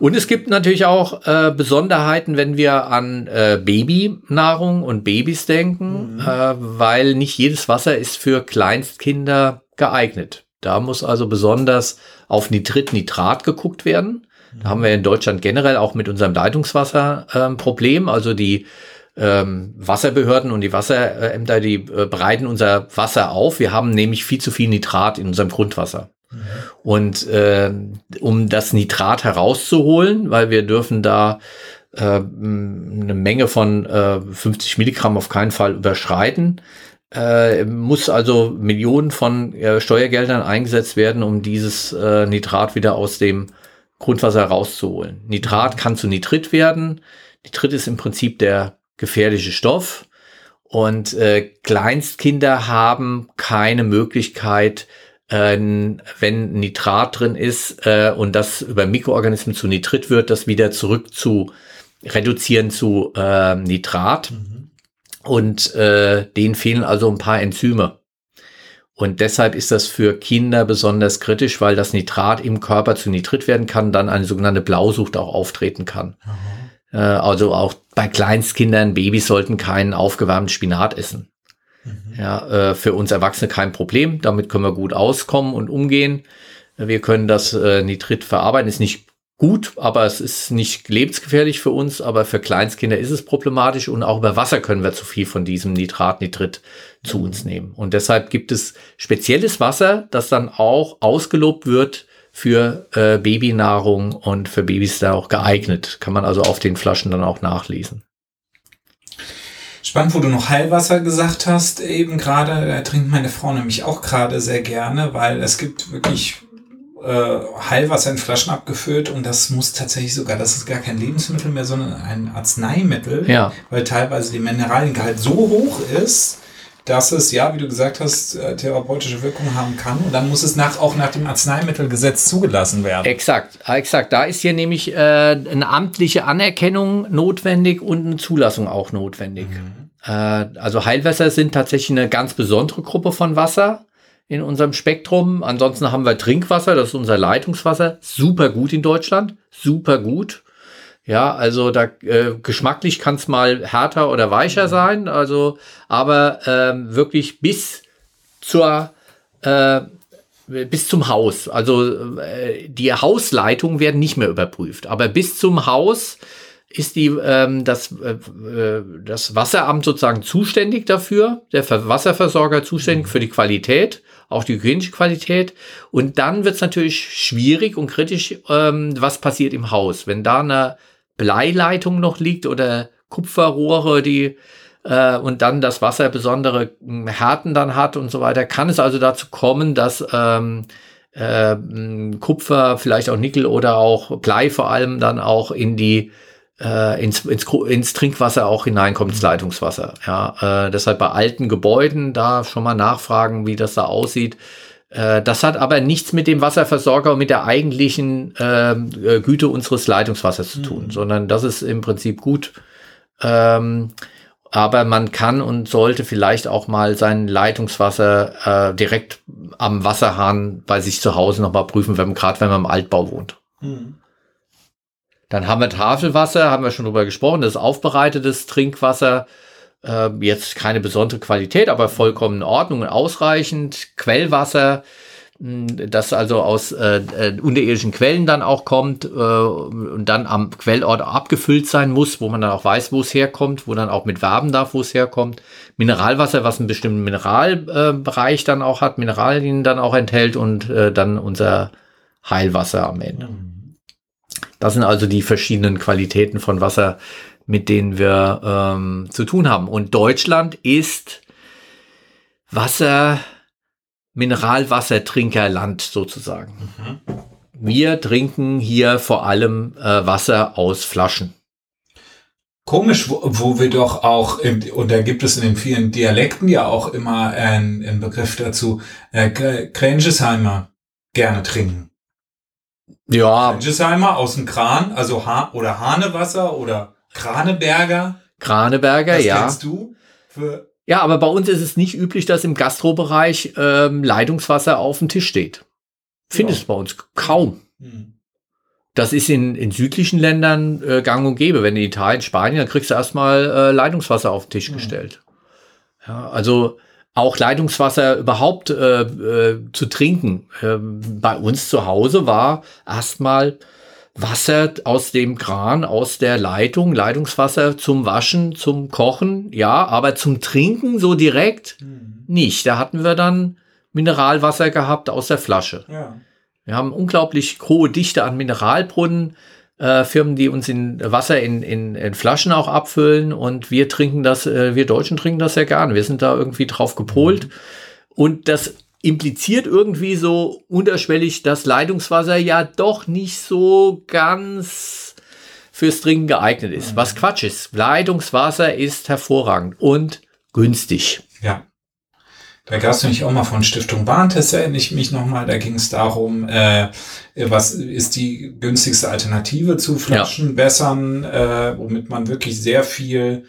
Und es gibt natürlich auch äh, Besonderheiten, wenn wir an äh, Babynahrung und Babys denken, mhm. äh, weil nicht jedes Wasser ist für Kleinstkinder geeignet. Da muss also besonders auf Nitrit, Nitrat geguckt werden. Da haben wir in Deutschland generell auch mit unserem Leitungswasser ein ähm, Problem. Also die ähm, Wasserbehörden und die Wasserämter, die äh, bereiten unser Wasser auf. Wir haben nämlich viel zu viel Nitrat in unserem Grundwasser. Mhm. Und äh, um das Nitrat herauszuholen, weil wir dürfen da äh, eine Menge von äh, 50 Milligramm auf keinen Fall überschreiten, äh, muss also Millionen von äh, Steuergeldern eingesetzt werden, um dieses äh, Nitrat wieder aus dem Grundwasser rauszuholen. Nitrat kann zu Nitrit werden. Nitrit ist im Prinzip der gefährliche Stoff. Und äh, Kleinstkinder haben keine Möglichkeit, äh, wenn Nitrat drin ist äh, und das über Mikroorganismen zu Nitrit wird, das wieder zurück zu reduzieren zu äh, Nitrat. Mhm. Und äh, denen fehlen also ein paar Enzyme. Und deshalb ist das für Kinder besonders kritisch, weil das Nitrat im Körper zu Nitrit werden kann, dann eine sogenannte Blausucht auch auftreten kann. Mhm. Also auch bei Kleinstkindern, Babys sollten keinen aufgewärmten Spinat essen. Mhm. Ja, äh, für uns Erwachsene kein Problem. Damit können wir gut auskommen und umgehen. Wir können das äh, Nitrit verarbeiten. Ist nicht gut, aber es ist nicht lebensgefährlich für uns, aber für Kleinstkinder ist es problematisch und auch über Wasser können wir zu viel von diesem Nitrat, Nitrit zu uns nehmen. Und deshalb gibt es spezielles Wasser, das dann auch ausgelobt wird für äh, Babynahrung und für Babys da auch geeignet. Kann man also auf den Flaschen dann auch nachlesen. Spannend, wo du noch Heilwasser gesagt hast, eben gerade, da trinkt meine Frau nämlich auch gerade sehr gerne, weil es gibt wirklich äh, Heilwasser in Flaschen abgefüllt und das muss tatsächlich sogar, das ist gar kein Lebensmittel mehr, sondern ein Arzneimittel, ja. weil teilweise die Mineraliengehalt so hoch ist, dass es, ja, wie du gesagt hast, äh, therapeutische Wirkung haben kann. Und dann muss es nach, auch nach dem Arzneimittelgesetz zugelassen werden. Exakt, exakt. Da ist hier nämlich äh, eine amtliche Anerkennung notwendig und eine Zulassung auch notwendig. Mhm. Äh, also Heilwässer sind tatsächlich eine ganz besondere Gruppe von Wasser in unserem Spektrum. Ansonsten haben wir Trinkwasser, das ist unser Leitungswasser, super gut in Deutschland, super gut. Ja, also da äh, geschmacklich kann es mal härter oder weicher mhm. sein, also aber ähm, wirklich bis zur äh, bis zum Haus. Also äh, die Hausleitungen werden nicht mehr überprüft, aber bis zum Haus ist die ähm, das äh, äh das Wasseramt sozusagen zuständig dafür, der Wasserversorger zuständig mhm. für die Qualität, auch die hygienische Qualität. Und dann wird es natürlich schwierig und kritisch, ähm, was passiert im Haus, wenn da eine Bleileitung noch liegt oder Kupferrohre, die äh, und dann das Wasser besondere hm, Härten dann hat und so weiter, kann es also dazu kommen, dass ähm, äh, hm, Kupfer, vielleicht auch Nickel oder auch Blei vor allem dann auch in die äh, ins, ins, ins Trinkwasser auch hineinkommt, ins Leitungswasser. Ja, äh, deshalb bei alten Gebäuden da schon mal nachfragen, wie das da aussieht. Äh, das hat aber nichts mit dem Wasserversorger und mit der eigentlichen ähm, äh, Güte unseres Leitungswassers zu tun, mhm. sondern das ist im Prinzip gut. Ähm, aber man kann und sollte vielleicht auch mal sein Leitungswasser äh, direkt am Wasserhahn bei sich zu Hause nochmal prüfen, wenn, gerade wenn man im Altbau wohnt. Mhm. Dann haben wir Tafelwasser, haben wir schon drüber gesprochen, das ist aufbereitetes Trinkwasser äh, jetzt keine besondere Qualität, aber vollkommen in Ordnung und ausreichend. Quellwasser, hm, das also aus äh, äh, unterirdischen Quellen dann auch kommt äh, und dann am Quellort abgefüllt sein muss, wo man dann auch weiß, wo es herkommt, wo dann auch mit werben darf, wo es herkommt. Mineralwasser, was einen bestimmten Mineralbereich äh, dann auch hat, Mineralien dann auch enthält und äh, dann unser Heilwasser am Ende. Mhm. Das sind also die verschiedenen Qualitäten von Wasser, mit denen wir ähm, zu tun haben. Und Deutschland ist Wasser, Mineralwassertrinkerland sozusagen. Mhm. Wir trinken hier vor allem äh, Wasser aus Flaschen. Komisch, wo, wo wir doch auch, im, und da gibt es in den vielen Dialekten ja auch immer einen, einen Begriff dazu, äh, Kränchesheimer gerne trinken. Ja. Kränchesheimer aus dem Kran, also ha oder Hanewasser oder Kraneberger. Kraneberger, Was ja. Kennst du? Für ja, aber bei uns ist es nicht üblich, dass im Gastrobereich ähm, Leitungswasser auf dem Tisch steht. Findest ja. bei uns kaum. Hm. Das ist in, in südlichen Ländern äh, gang und gäbe. Wenn in Italien, Spanien, dann kriegst du erstmal äh, Leitungswasser auf den Tisch hm. gestellt. Ja, also auch Leitungswasser überhaupt äh, äh, zu trinken. Ähm, bei uns zu Hause war erstmal Wasser aus dem Kran, aus der Leitung, Leitungswasser zum Waschen, zum Kochen, ja, aber zum Trinken so direkt mhm. nicht. Da hatten wir dann Mineralwasser gehabt aus der Flasche. Ja. Wir haben unglaublich hohe Dichte an Mineralbrunnen. Äh, Firmen, die uns in Wasser in, in, in, Flaschen auch abfüllen und wir trinken das, äh, wir Deutschen trinken das sehr gerne. Wir sind da irgendwie drauf gepolt. Mhm. Und das impliziert irgendwie so unterschwellig, dass Leitungswasser ja doch nicht so ganz fürs Trinken geeignet ist. Was Quatsch ist. Leitungswasser ist hervorragend und günstig. Ja. Da gab es nämlich auch mal von Stiftung Warentest, erinnere ich mich nochmal, da ging es darum, äh, was ist die günstigste Alternative zu Flaschenwässern, ja. äh, womit man wirklich sehr viel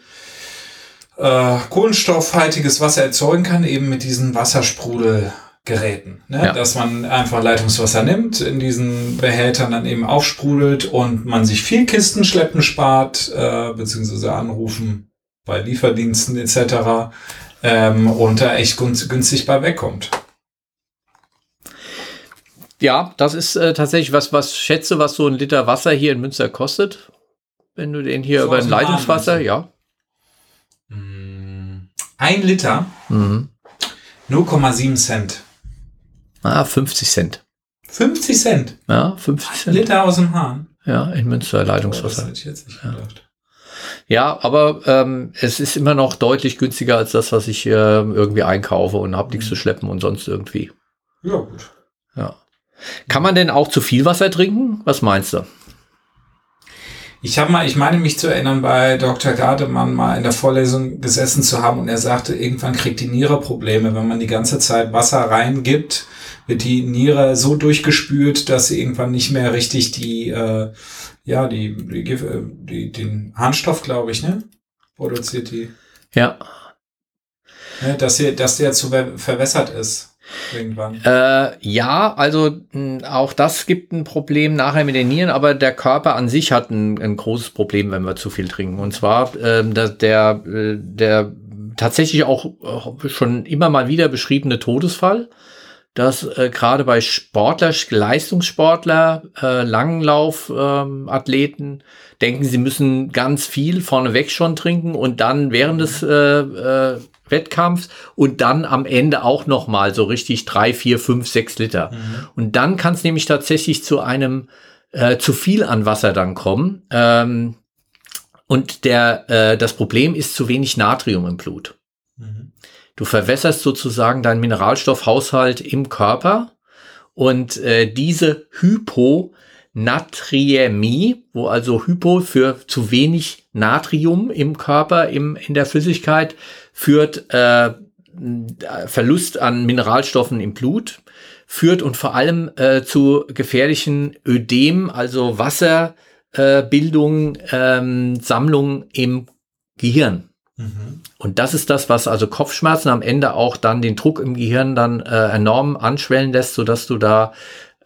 äh, kohlenstoffhaltiges Wasser erzeugen kann, eben mit diesen Wassersprudel Geräten, ne? Ja. dass man einfach Leitungswasser nimmt, in diesen Behältern dann eben aufsprudelt und man sich viel Kisten schleppen spart, äh, beziehungsweise anrufen bei Lieferdiensten etc. Ähm, und da echt günstig bei wegkommt. Ja, das ist äh, tatsächlich was, was schätze, was so ein Liter Wasser hier in Münster kostet. Wenn du den hier so über ein Leitungswasser, ja. Hm, ein Liter, mhm. 0,7 Cent. Ah, 50 Cent. 50 Cent? Ja, 50 Cent. Liter aus dem Hahn. Ja, in Münster Leitungswasser. Oh, das hätte ich jetzt nicht gedacht. Ja, aber ähm, es ist immer noch deutlich günstiger als das, was ich äh, irgendwie einkaufe und habe nichts mhm. zu schleppen und sonst irgendwie. Ja, gut. Ja. Kann man denn auch zu viel Wasser trinken? Was meinst du? Ich habe mal, ich meine mich zu erinnern, bei Dr. Gardemann mal in der Vorlesung gesessen zu haben und er sagte, irgendwann kriegt die Niere Probleme, wenn man die ganze Zeit Wasser reingibt, wird die Niere so durchgespült, dass sie irgendwann nicht mehr richtig die, äh, ja, die, die, die den Harnstoff, glaube ich, ne, produziert die. Ja. Ne, dass, sie, dass der zu verwässert ist. Irgendwann. Äh, ja, also mh, auch das gibt ein Problem nachher mit den Nieren, aber der Körper an sich hat ein, ein großes Problem, wenn wir zu viel trinken. Und zwar äh, der, der, der tatsächlich auch schon immer mal wieder beschriebene Todesfall, dass äh, gerade bei Sportler, Leistungssportler, äh, Langlauf-Athleten äh, denken, sie müssen ganz viel vorneweg schon trinken und dann während des äh, äh, Wettkampfs und dann am Ende auch noch mal so richtig drei, vier, fünf, sechs Liter. Mhm. Und dann kann es nämlich tatsächlich zu einem äh, zu viel an Wasser dann kommen. Ähm, und der, äh, das Problem ist zu wenig Natrium im Blut. Mhm. Du verwässerst sozusagen deinen Mineralstoffhaushalt im Körper und äh, diese Hyponatriämie, wo also Hypo für zu wenig Natrium im Körper, im, in der Flüssigkeit, führt äh, Verlust an Mineralstoffen im Blut, führt und vor allem äh, zu gefährlichen Ödem, also Wasserbildung, äh, ähm, Sammlung im Gehirn. Mhm. Und das ist das, was also Kopfschmerzen am Ende auch dann den Druck im Gehirn dann äh, enorm anschwellen lässt, so dass du da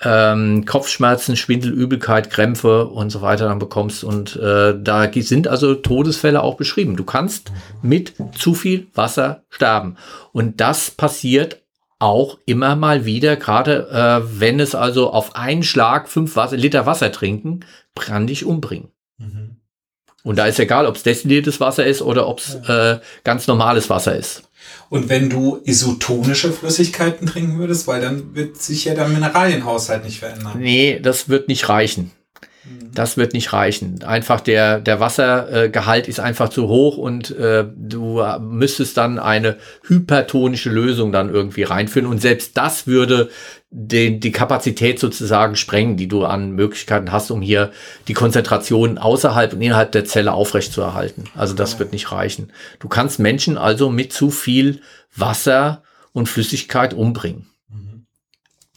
ähm, Kopfschmerzen, Schwindel, Übelkeit, Krämpfe und so weiter dann bekommst. Und äh, da sind also Todesfälle auch beschrieben. Du kannst mit zu viel Wasser sterben. Und das passiert auch immer mal wieder, gerade äh, wenn es also auf einen Schlag fünf Wasser, Liter Wasser trinken, kann dich umbringen. Mhm. Und da ist egal, ob es destilliertes Wasser ist oder ob es äh, ganz normales Wasser ist. Und wenn du isotonische Flüssigkeiten trinken würdest, weil dann wird sich ja der Mineralienhaushalt nicht verändern. Nee, das wird nicht reichen. Mhm. Das wird nicht reichen. Einfach der, der Wassergehalt ist einfach zu hoch und äh, du müsstest dann eine hypertonische Lösung dann irgendwie reinführen. Und selbst das würde den, die Kapazität sozusagen sprengen, die du an Möglichkeiten hast, um hier die Konzentration außerhalb und innerhalb der Zelle aufrechtzuerhalten. Also das wird nicht reichen. Du kannst Menschen also mit zu viel Wasser und Flüssigkeit umbringen.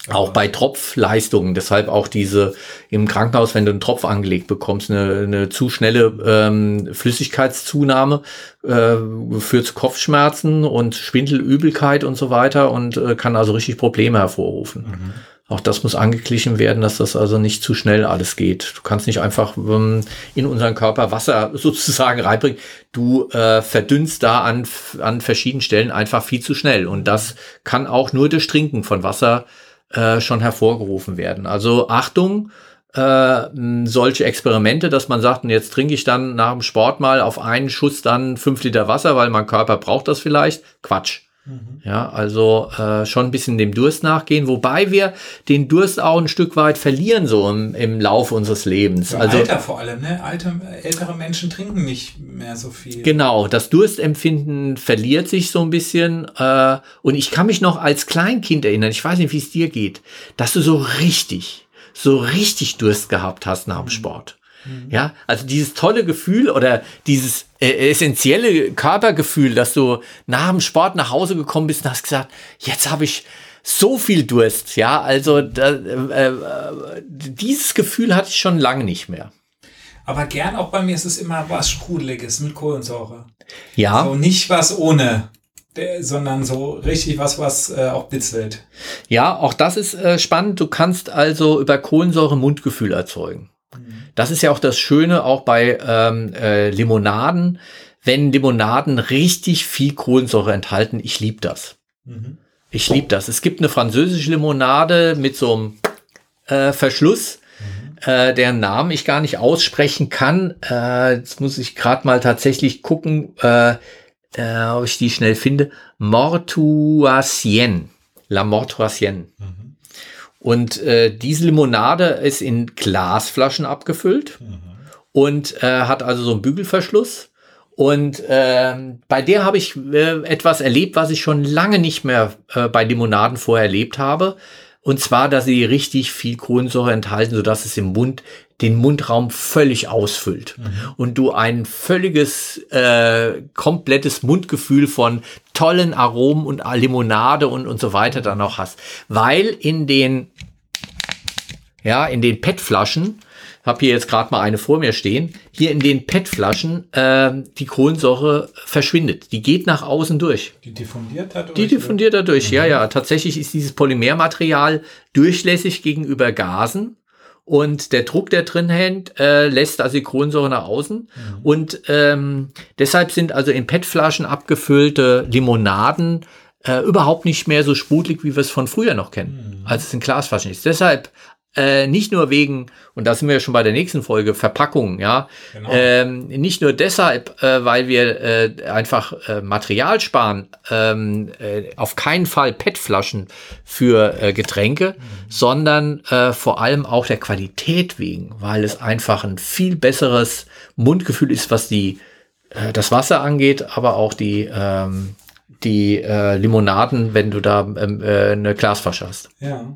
Auch bei Tropfleistungen, deshalb auch diese im Krankenhaus, wenn du einen Tropf angelegt bekommst, eine, eine zu schnelle ähm, Flüssigkeitszunahme äh, führt zu Kopfschmerzen und Schwindel, Übelkeit und so weiter und äh, kann also richtig Probleme hervorrufen. Mhm. Auch das muss angeglichen werden, dass das also nicht zu schnell alles geht. Du kannst nicht einfach ähm, in unseren Körper Wasser sozusagen reinbringen. Du äh, verdünnst da an, an verschiedenen Stellen einfach viel zu schnell. Und das kann auch nur durch Trinken von Wasser äh, schon hervorgerufen werden. Also Achtung, äh, solche Experimente, dass man sagt, jetzt trinke ich dann nach dem Sport mal auf einen Schuss dann fünf Liter Wasser, weil mein Körper braucht das vielleicht. Quatsch. Mhm. Ja, also äh, schon ein bisschen dem Durst nachgehen, wobei wir den Durst auch ein Stück weit verlieren, so im, im Laufe unseres Lebens. Für also Alter vor allem, ne? Alte, ältere Menschen trinken nicht mehr so viel. Genau, das Durstempfinden verliert sich so ein bisschen. Äh, und ich kann mich noch als Kleinkind erinnern, ich weiß nicht, wie es dir geht, dass du so richtig, so richtig Durst gehabt hast nach dem mhm. Sport. Mhm. Ja, also dieses tolle Gefühl oder dieses äh, essentielle Körpergefühl, dass du nach dem Sport nach Hause gekommen bist und hast gesagt, jetzt habe ich so viel Durst. Ja, also da, äh, äh, dieses Gefühl hatte ich schon lange nicht mehr. Aber gern auch bei mir ist es immer was Sprudeliges mit Kohlensäure. Ja. So nicht was ohne sondern so richtig was, was äh, auch bitzelt. Ja, auch das ist äh, spannend. Du kannst also über Kohlensäure Mundgefühl erzeugen. Das ist ja auch das Schöne auch bei ähm, äh, Limonaden, wenn Limonaden richtig viel Kohlensäure enthalten. Ich liebe das. Mhm. Ich liebe das. Es gibt eine französische Limonade mit so einem äh, Verschluss, mhm. äh, deren Namen ich gar nicht aussprechen kann. Äh, jetzt muss ich gerade mal tatsächlich gucken, äh, äh, ob ich die schnell finde. Mortuasien. La Mortuasien. Mhm. Und äh, diese Limonade ist in Glasflaschen abgefüllt mhm. und äh, hat also so einen Bügelverschluss. Und äh, bei der habe ich äh, etwas erlebt, was ich schon lange nicht mehr äh, bei Limonaden vorher erlebt habe. Und zwar, dass sie richtig viel Kohlensäure enthalten, sodass es im Mund den Mundraum völlig ausfüllt. Mhm. Und du ein völliges, äh, komplettes Mundgefühl von tollen Aromen und Limonade und, und so weiter dann auch hast. Weil in den, ja, in den PET-Flaschen habe hier jetzt gerade mal eine vor mir stehen, hier in den PET-Flaschen äh, die Kohlensäure verschwindet. Die geht nach außen durch. Die diffundiert dadurch? Die diffundiert dadurch, mhm. ja, ja. Tatsächlich ist dieses Polymermaterial durchlässig gegenüber Gasen. Und der Druck, der drin hängt, äh, lässt also die Kohlensäure nach außen. Mhm. Und ähm, deshalb sind also in PET-Flaschen abgefüllte Limonaden äh, überhaupt nicht mehr so sprudelig, wie wir es von früher noch kennen, mhm. als es in Glasflaschen ist. Deshalb äh, nicht nur wegen, und da sind wir ja schon bei der nächsten Folge, Verpackungen, ja. Genau. Ähm, nicht nur deshalb, äh, weil wir äh, einfach äh, Material sparen, ähm, äh, auf keinen Fall PET-Flaschen für Getränke, mhm. sondern vor allem auch der Qualität wegen, weil es einfach ein viel besseres Mundgefühl ist, was die das Wasser angeht, aber auch die ähm, die Limonaden, wenn du da ähm, äh, eine Glasflasche hast. Ja.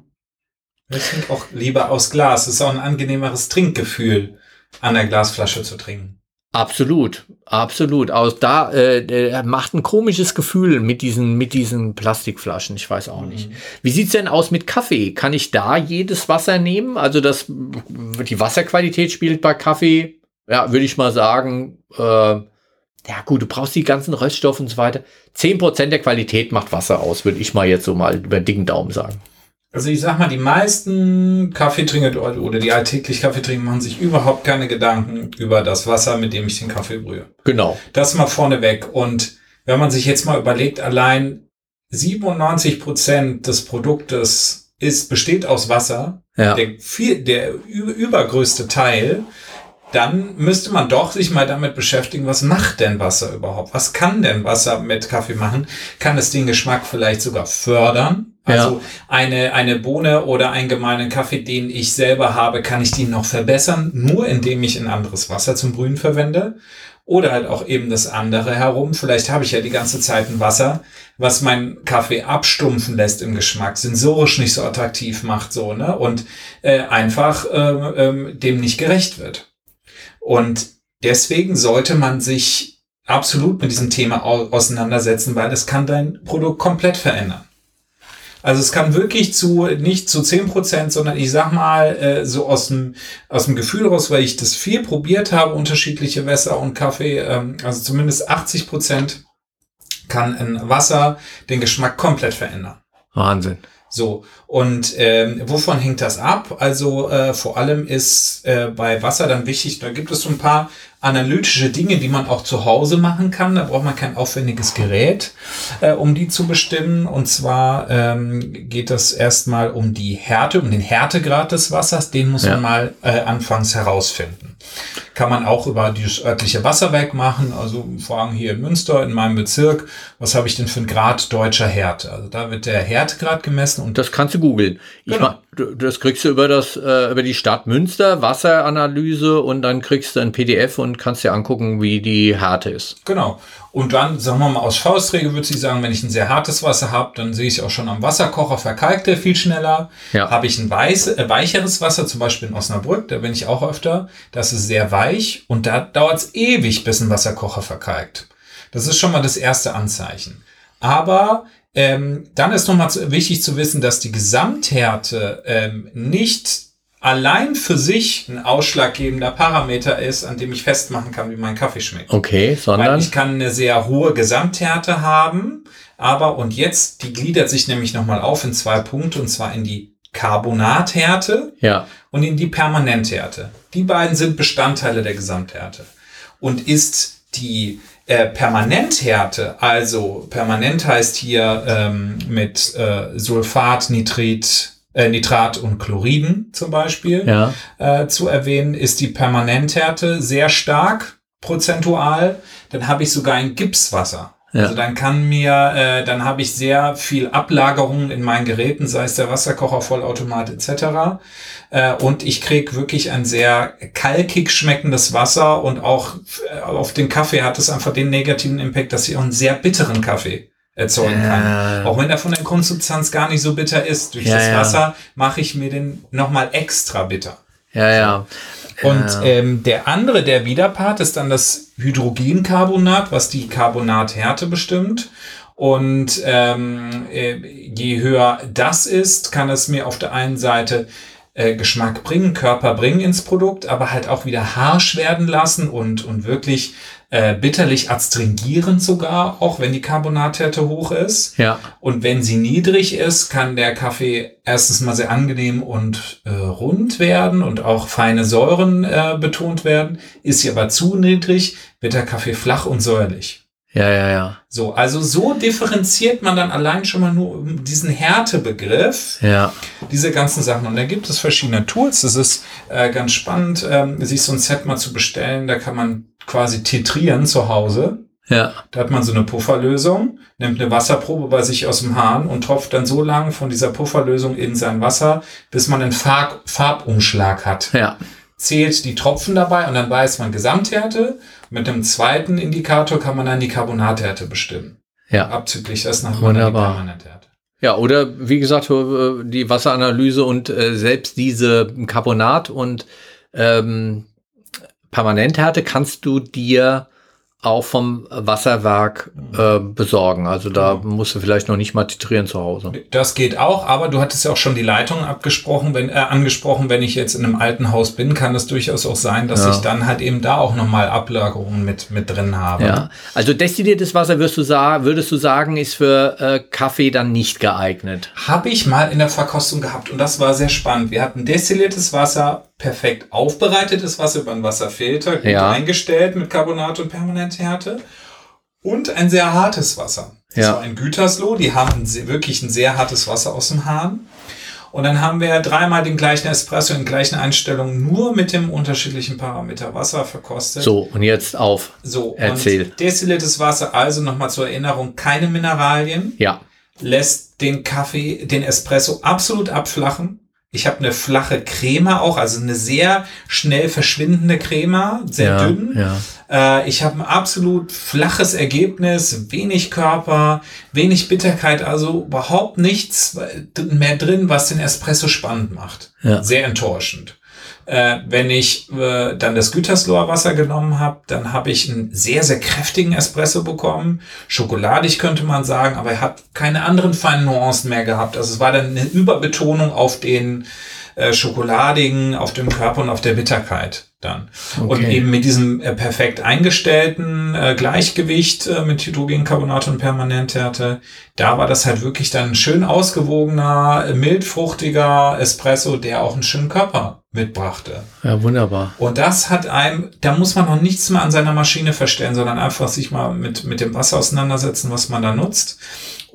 Ich trinke auch lieber aus Glas. Es ist auch ein angenehmeres Trinkgefühl, an der Glasflasche zu trinken. Absolut, absolut. Aus da äh, macht ein komisches Gefühl mit diesen mit diesen Plastikflaschen. Ich weiß auch mhm. nicht. Wie sieht's denn aus mit Kaffee? Kann ich da jedes Wasser nehmen? Also das die Wasserqualität spielt bei Kaffee, ja, würde ich mal sagen. Äh, ja gut, du brauchst die ganzen Röststoffe und so weiter. Zehn Prozent der Qualität macht Wasser aus, würde ich mal jetzt so mal über dicken Daumen sagen. Also ich sag mal, die meisten Kaffeetrinker oder die alltäglich Kaffeetrinker machen sich überhaupt keine Gedanken über das Wasser, mit dem ich den Kaffee brühe. Genau. Das mal vorneweg. Und wenn man sich jetzt mal überlegt, allein 97 Prozent des Produktes ist, besteht aus Wasser. Ja. Der, viel, der übergrößte Teil dann müsste man doch sich mal damit beschäftigen, was macht denn Wasser überhaupt? Was kann denn Wasser mit Kaffee machen? Kann es den Geschmack vielleicht sogar fördern? Also ja. eine, eine Bohne oder einen gemeinen Kaffee, den ich selber habe, kann ich den noch verbessern, nur indem ich ein anderes Wasser zum Brühen verwende? Oder halt auch eben das andere herum. Vielleicht habe ich ja die ganze Zeit ein Wasser, was meinen Kaffee abstumpfen lässt im Geschmack, sensorisch nicht so attraktiv macht, so, ne? Und äh, einfach äh, äh, dem nicht gerecht wird. Und deswegen sollte man sich absolut mit diesem Thema auseinandersetzen, weil es kann dein Produkt komplett verändern. Also es kann wirklich zu, nicht zu zehn Prozent, sondern ich sag mal, äh, so aus dem, aus dem Gefühl raus, weil ich das viel probiert habe, unterschiedliche Wässer und Kaffee, ähm, also zumindest 80 Prozent kann ein Wasser den Geschmack komplett verändern. Wahnsinn. So, und ähm, wovon hängt das ab? Also äh, vor allem ist äh, bei Wasser dann wichtig, da gibt es so ein paar analytische Dinge, die man auch zu Hause machen kann. Da braucht man kein aufwendiges Gerät, äh, um die zu bestimmen. Und zwar ähm, geht es erstmal um die Härte, um den Härtegrad des Wassers. Den muss ja. man mal äh, anfangs herausfinden. Kann man auch über dieses örtliche Wasserwerk machen. Also fragen hier in Münster, in meinem Bezirk, was habe ich denn für einen Grad deutscher Härte? Also da wird der Härtegrad gemessen. Und das kannst du googeln. Genau. Das kriegst du über das, äh, über die Stadt Münster, Wasseranalyse und dann kriegst du ein PDF und kannst dir angucken, wie die Härte ist. Genau. Und dann, sagen wir mal, aus Faustregel würde ich sagen, wenn ich ein sehr hartes Wasser habe, dann sehe ich auch schon am Wasserkocher, verkalkt der viel schneller. Ja. Habe ich ein weiß, äh, weicheres Wasser, zum Beispiel in Osnabrück, da bin ich auch öfter, das ist sehr weich und da dauert es ewig, bis ein Wasserkocher verkalkt. Das ist schon mal das erste Anzeichen. Aber ähm, dann ist nochmal wichtig zu wissen, dass die Gesamthärte ähm, nicht allein für sich ein ausschlaggebender Parameter ist, an dem ich festmachen kann, wie mein Kaffee schmeckt. Okay, sondern Weil ich kann eine sehr hohe Gesamthärte haben, aber und jetzt die gliedert sich nämlich nochmal auf in zwei Punkte und zwar in die Carbonathärte ja. und in die Permanenthärte. Die beiden sind Bestandteile der Gesamthärte. Und ist die äh, Permanenthärte, also permanent heißt hier ähm, mit äh, Sulfat, Nitrit, äh, Nitrat und Chloriden zum Beispiel ja. äh, zu erwähnen, ist die Permanenthärte sehr stark prozentual. Dann habe ich sogar ein Gipswasser. Ja. Also dann kann mir, äh, dann habe ich sehr viel Ablagerungen in meinen Geräten, sei es der Wasserkocher, Vollautomat etc. Äh, und ich krieg wirklich ein sehr kalkig schmeckendes Wasser und auch äh, auf den Kaffee hat es einfach den negativen Impact, dass ich auch einen sehr bitteren Kaffee erzeugen kann. Auch wenn er von der Grundsubstanz gar nicht so bitter ist. Durch Ja, das ja. Wasser mache ich mir den nochmal extra bitter. Ja, ja. Und Ja. ähm, der andere, der Widerpart, ist dann das Hydrogencarbonat, was die Carbonathärte bestimmt. Und ähm, äh, je höher das ist, kann es mir auf der einen Seite äh, Geschmack bringen, Körper bringen ins Produkt, aber halt auch wieder harsch werden lassen und, und wirklich äh, bitterlich adstringierend sogar, auch wenn die Carbonathärte hoch ist. Ja. Und wenn sie niedrig ist, kann der Kaffee erstens mal sehr angenehm und äh, rund werden und auch feine Säuren äh, betont werden. Ist sie aber zu niedrig, wird der Kaffee flach und säuerlich. Ja, ja, ja. So, also so differenziert man dann allein schon mal nur diesen Härtebegriff, Ja. diese ganzen Sachen. Und da gibt es verschiedene Tools. Das ist äh, ganz spannend, ähm, sich so ein Set mal zu bestellen. Da kann man quasi titrieren zu Hause. Ja. Da hat man so eine Pufferlösung, nimmt eine Wasserprobe bei sich aus dem Hahn und tropft dann so lang von dieser Pufferlösung in sein Wasser, bis man einen Farb Farbumschlag hat. Ja. Zählt die Tropfen dabei und dann weiß man Gesamthärte. Mit einem zweiten Indikator kann man dann die Carbonathärte bestimmen. Ja. Abzüglich das nach die Wunderbar. Permanenthärte. Ja, oder wie gesagt, äh, die Wasseranalyse und äh, selbst diese Carbonat und ähm, Permanenthärte kannst du dir auch vom Wasserwerk äh, besorgen. Also da Genau. musst du vielleicht noch nicht mal titrieren zu Hause. Das geht auch, aber du hattest ja auch schon die Leitung abgesprochen, wenn, äh, angesprochen, wenn ich jetzt in einem alten Haus bin, kann es durchaus auch sein, dass Ja. ich dann halt eben da auch nochmal Ablagerungen mit, mit drin habe. Ja, also destilliertes Wasser wirst du sagen, würdest du sagen, ist für äh, Kaffee dann nicht geeignet. Habe ich mal in der Verkostung gehabt und das war sehr spannend. Wir hatten destilliertes Wasser, perfekt aufbereitetes Wasser über einen Wasserfilter, gut Ja. eingestellt mit Carbonat und Permanenthärte und ein sehr hartes Wasser. Das Ja. war ein Gütersloh, die haben ein wirklich ein sehr hartes Wasser aus dem Hahn. Und dann haben wir dreimal den gleichen Espresso in gleichen Einstellungen nur mit dem unterschiedlichen Parameter Wasser verkostet. So, und jetzt auf. So, Erzähl. und destilliertes Wasser, also nochmal zur Erinnerung, keine Mineralien Ja, lässt den Kaffee, den Espresso absolut abflachen. Ich habe eine flache Crema auch, also eine sehr schnell verschwindende Crema, sehr ja, dünn. ja. Äh, ich habe ein absolut flaches Ergebnis, wenig Körper, wenig Bitterkeit, also überhaupt nichts mehr drin, was den Espresso spannend macht. Ja. Sehr enttäuschend. Äh, wenn ich äh, dann das Gütersloher Wasser genommen habe, dann habe ich einen sehr, sehr kräftigen Espresso bekommen. Schokoladig könnte man sagen, aber er hat keine anderen feinen Nuancen mehr gehabt. Also es war dann eine Überbetonung auf den äh, Schokoladigen, auf dem Körper und auf der Bitterkeit dann. Und Okay. eben mit diesem äh, perfekt eingestellten äh, Gleichgewicht äh, mit Hydrogencarbonat und Permanenthärte, da war das halt wirklich dann ein schön ausgewogener, äh, mildfruchtiger Espresso, der auch einen schönen Körper mitbrachte. Ja, wunderbar. Und das hat einem, da muss man noch nichts mehr an seiner Maschine verstellen, sondern einfach sich mal mit, mit dem Wasser auseinandersetzen, was man da nutzt.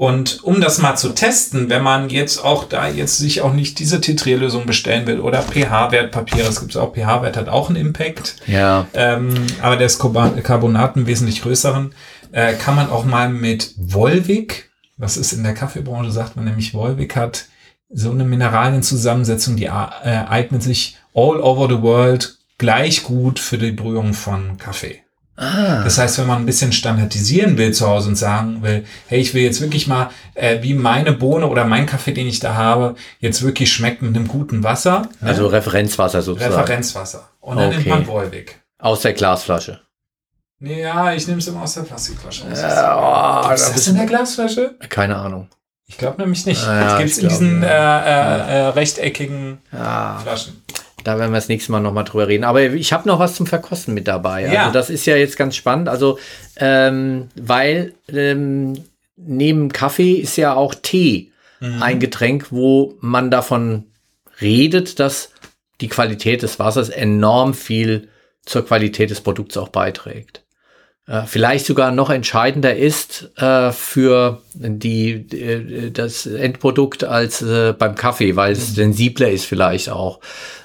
Und um das mal zu testen, wenn man jetzt auch da jetzt sich auch nicht diese Titrierlösung bestellen will oder pH-Wertpapier, es gibt auch pH-Wert hat auch einen Impact, Ja, ähm, aber der ist Carbonat einen wesentlich größeren, äh, kann man auch mal mit Volvic, was ist in der Kaffeebranche, sagt man nämlich, Volvic hat so eine Mineralienzusammensetzung, die äh, eignet sich all over the world gleich gut für die Brühung von Kaffee. Ah, Das heißt, wenn man ein bisschen standardisieren will zu Hause und sagen will, hey, ich will jetzt wirklich mal, äh, wie meine Bohne oder mein Kaffee, den ich da habe, jetzt wirklich schmeckt mit einem guten Wasser, ne? also Referenzwasser sozusagen. Referenzwasser. Und dann nimmt Okay. man Volvic. Aus der Glasflasche. Ja, ich nehme es immer aus der Plastikflasche. Aus. Ja, Gibt's das in der Glasflasche? Keine Ahnung. Ich glaube nämlich nicht. Ah, ja, das gibt's ich in diesen äh, äh, äh, rechteckigen Ja, Flaschen. Da werden wir das nächste Mal nochmal drüber reden. Aber ich habe noch was zum Verkosten mit dabei. Ja. Also das ist ja jetzt ganz spannend. Also, ähm, weil ähm, neben Kaffee ist ja auch Tee Mhm. ein Getränk, wo man davon redet, dass die Qualität des Wassers enorm viel zur Qualität des Produkts auch beiträgt. Äh, vielleicht sogar noch entscheidender ist äh, für die, äh, das Endprodukt als äh, beim Kaffee, weil es sensibler ist vielleicht auch,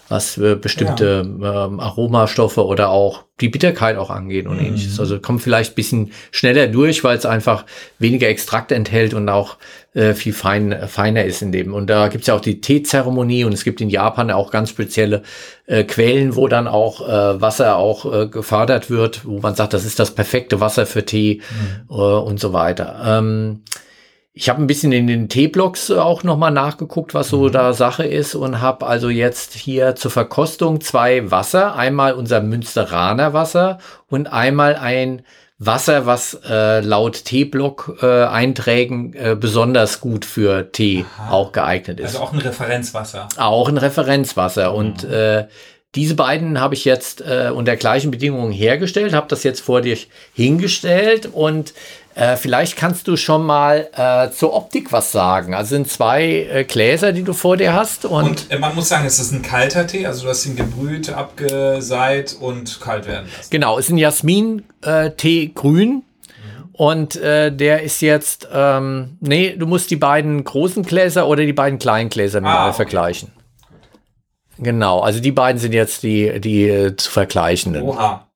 was äh, bestimmte ähm, Aromastoffe oder auch die Bitterkeit auch angeht und ähnliches. Also kommt vielleicht ein bisschen schneller durch, weil es einfach weniger Extrakt enthält und auch äh, viel fein, feiner ist in dem. Und da gibt es ja auch die Teezeremonie und es gibt in Japan auch ganz spezielle äh, Quellen, wo dann auch äh, Wasser auch äh, gefördert wird, wo man sagt, das ist das perfekte Wasser für Tee äh, und so weiter. Ähm, ich habe ein bisschen in den Teeblogs auch nochmal nachgeguckt, was so mhm. da Sache ist und habe also jetzt hier zur Verkostung zwei Wasser. Einmal unser Münsteraner Wasser und einmal ein Wasser, was äh, laut Teeblock-Einträgen äh, äh, besonders gut für Tee Aha. auch geeignet ist. Also auch ein Referenzwasser. Auch ein Referenzwasser. Mhm. Und äh, diese beiden habe ich jetzt äh, unter gleichen Bedingungen hergestellt, habe das jetzt vor dir hingestellt und äh, vielleicht kannst du schon mal äh, zur Optik was sagen. Also sind zwei äh, Gläser, die du vor dir hast. Und, und äh, man muss sagen, es ist ein kalter Tee. Also du hast ihn gebrüht, abgeseit und kalt werden lassen. Genau, es ist ein Jasmin-Tee äh, grün. Und äh, der ist jetzt, ähm, nee, du musst die beiden großen Gläser oder die beiden kleinen Gläser miteinander ah, okay. vergleichen. Genau, also die beiden sind jetzt die, die äh, zu vergleichenden. Oha.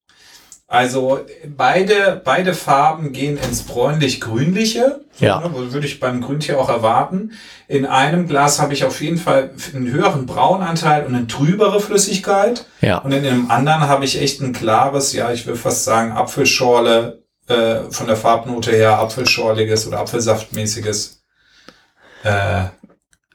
Also beide, beide Farben gehen ins bräunlich-grünliche. So, ja. Ne, würde ich beim Grüntier auch erwarten. In einem Glas habe ich auf jeden Fall einen höheren Braunanteil und eine trübere Flüssigkeit. Ja. Und in dem anderen habe ich echt ein klares, ja, ich würde fast sagen, Apfelschorle äh, von der Farbnote her, Apfelschorliges oder Apfelsaftmäßiges äh,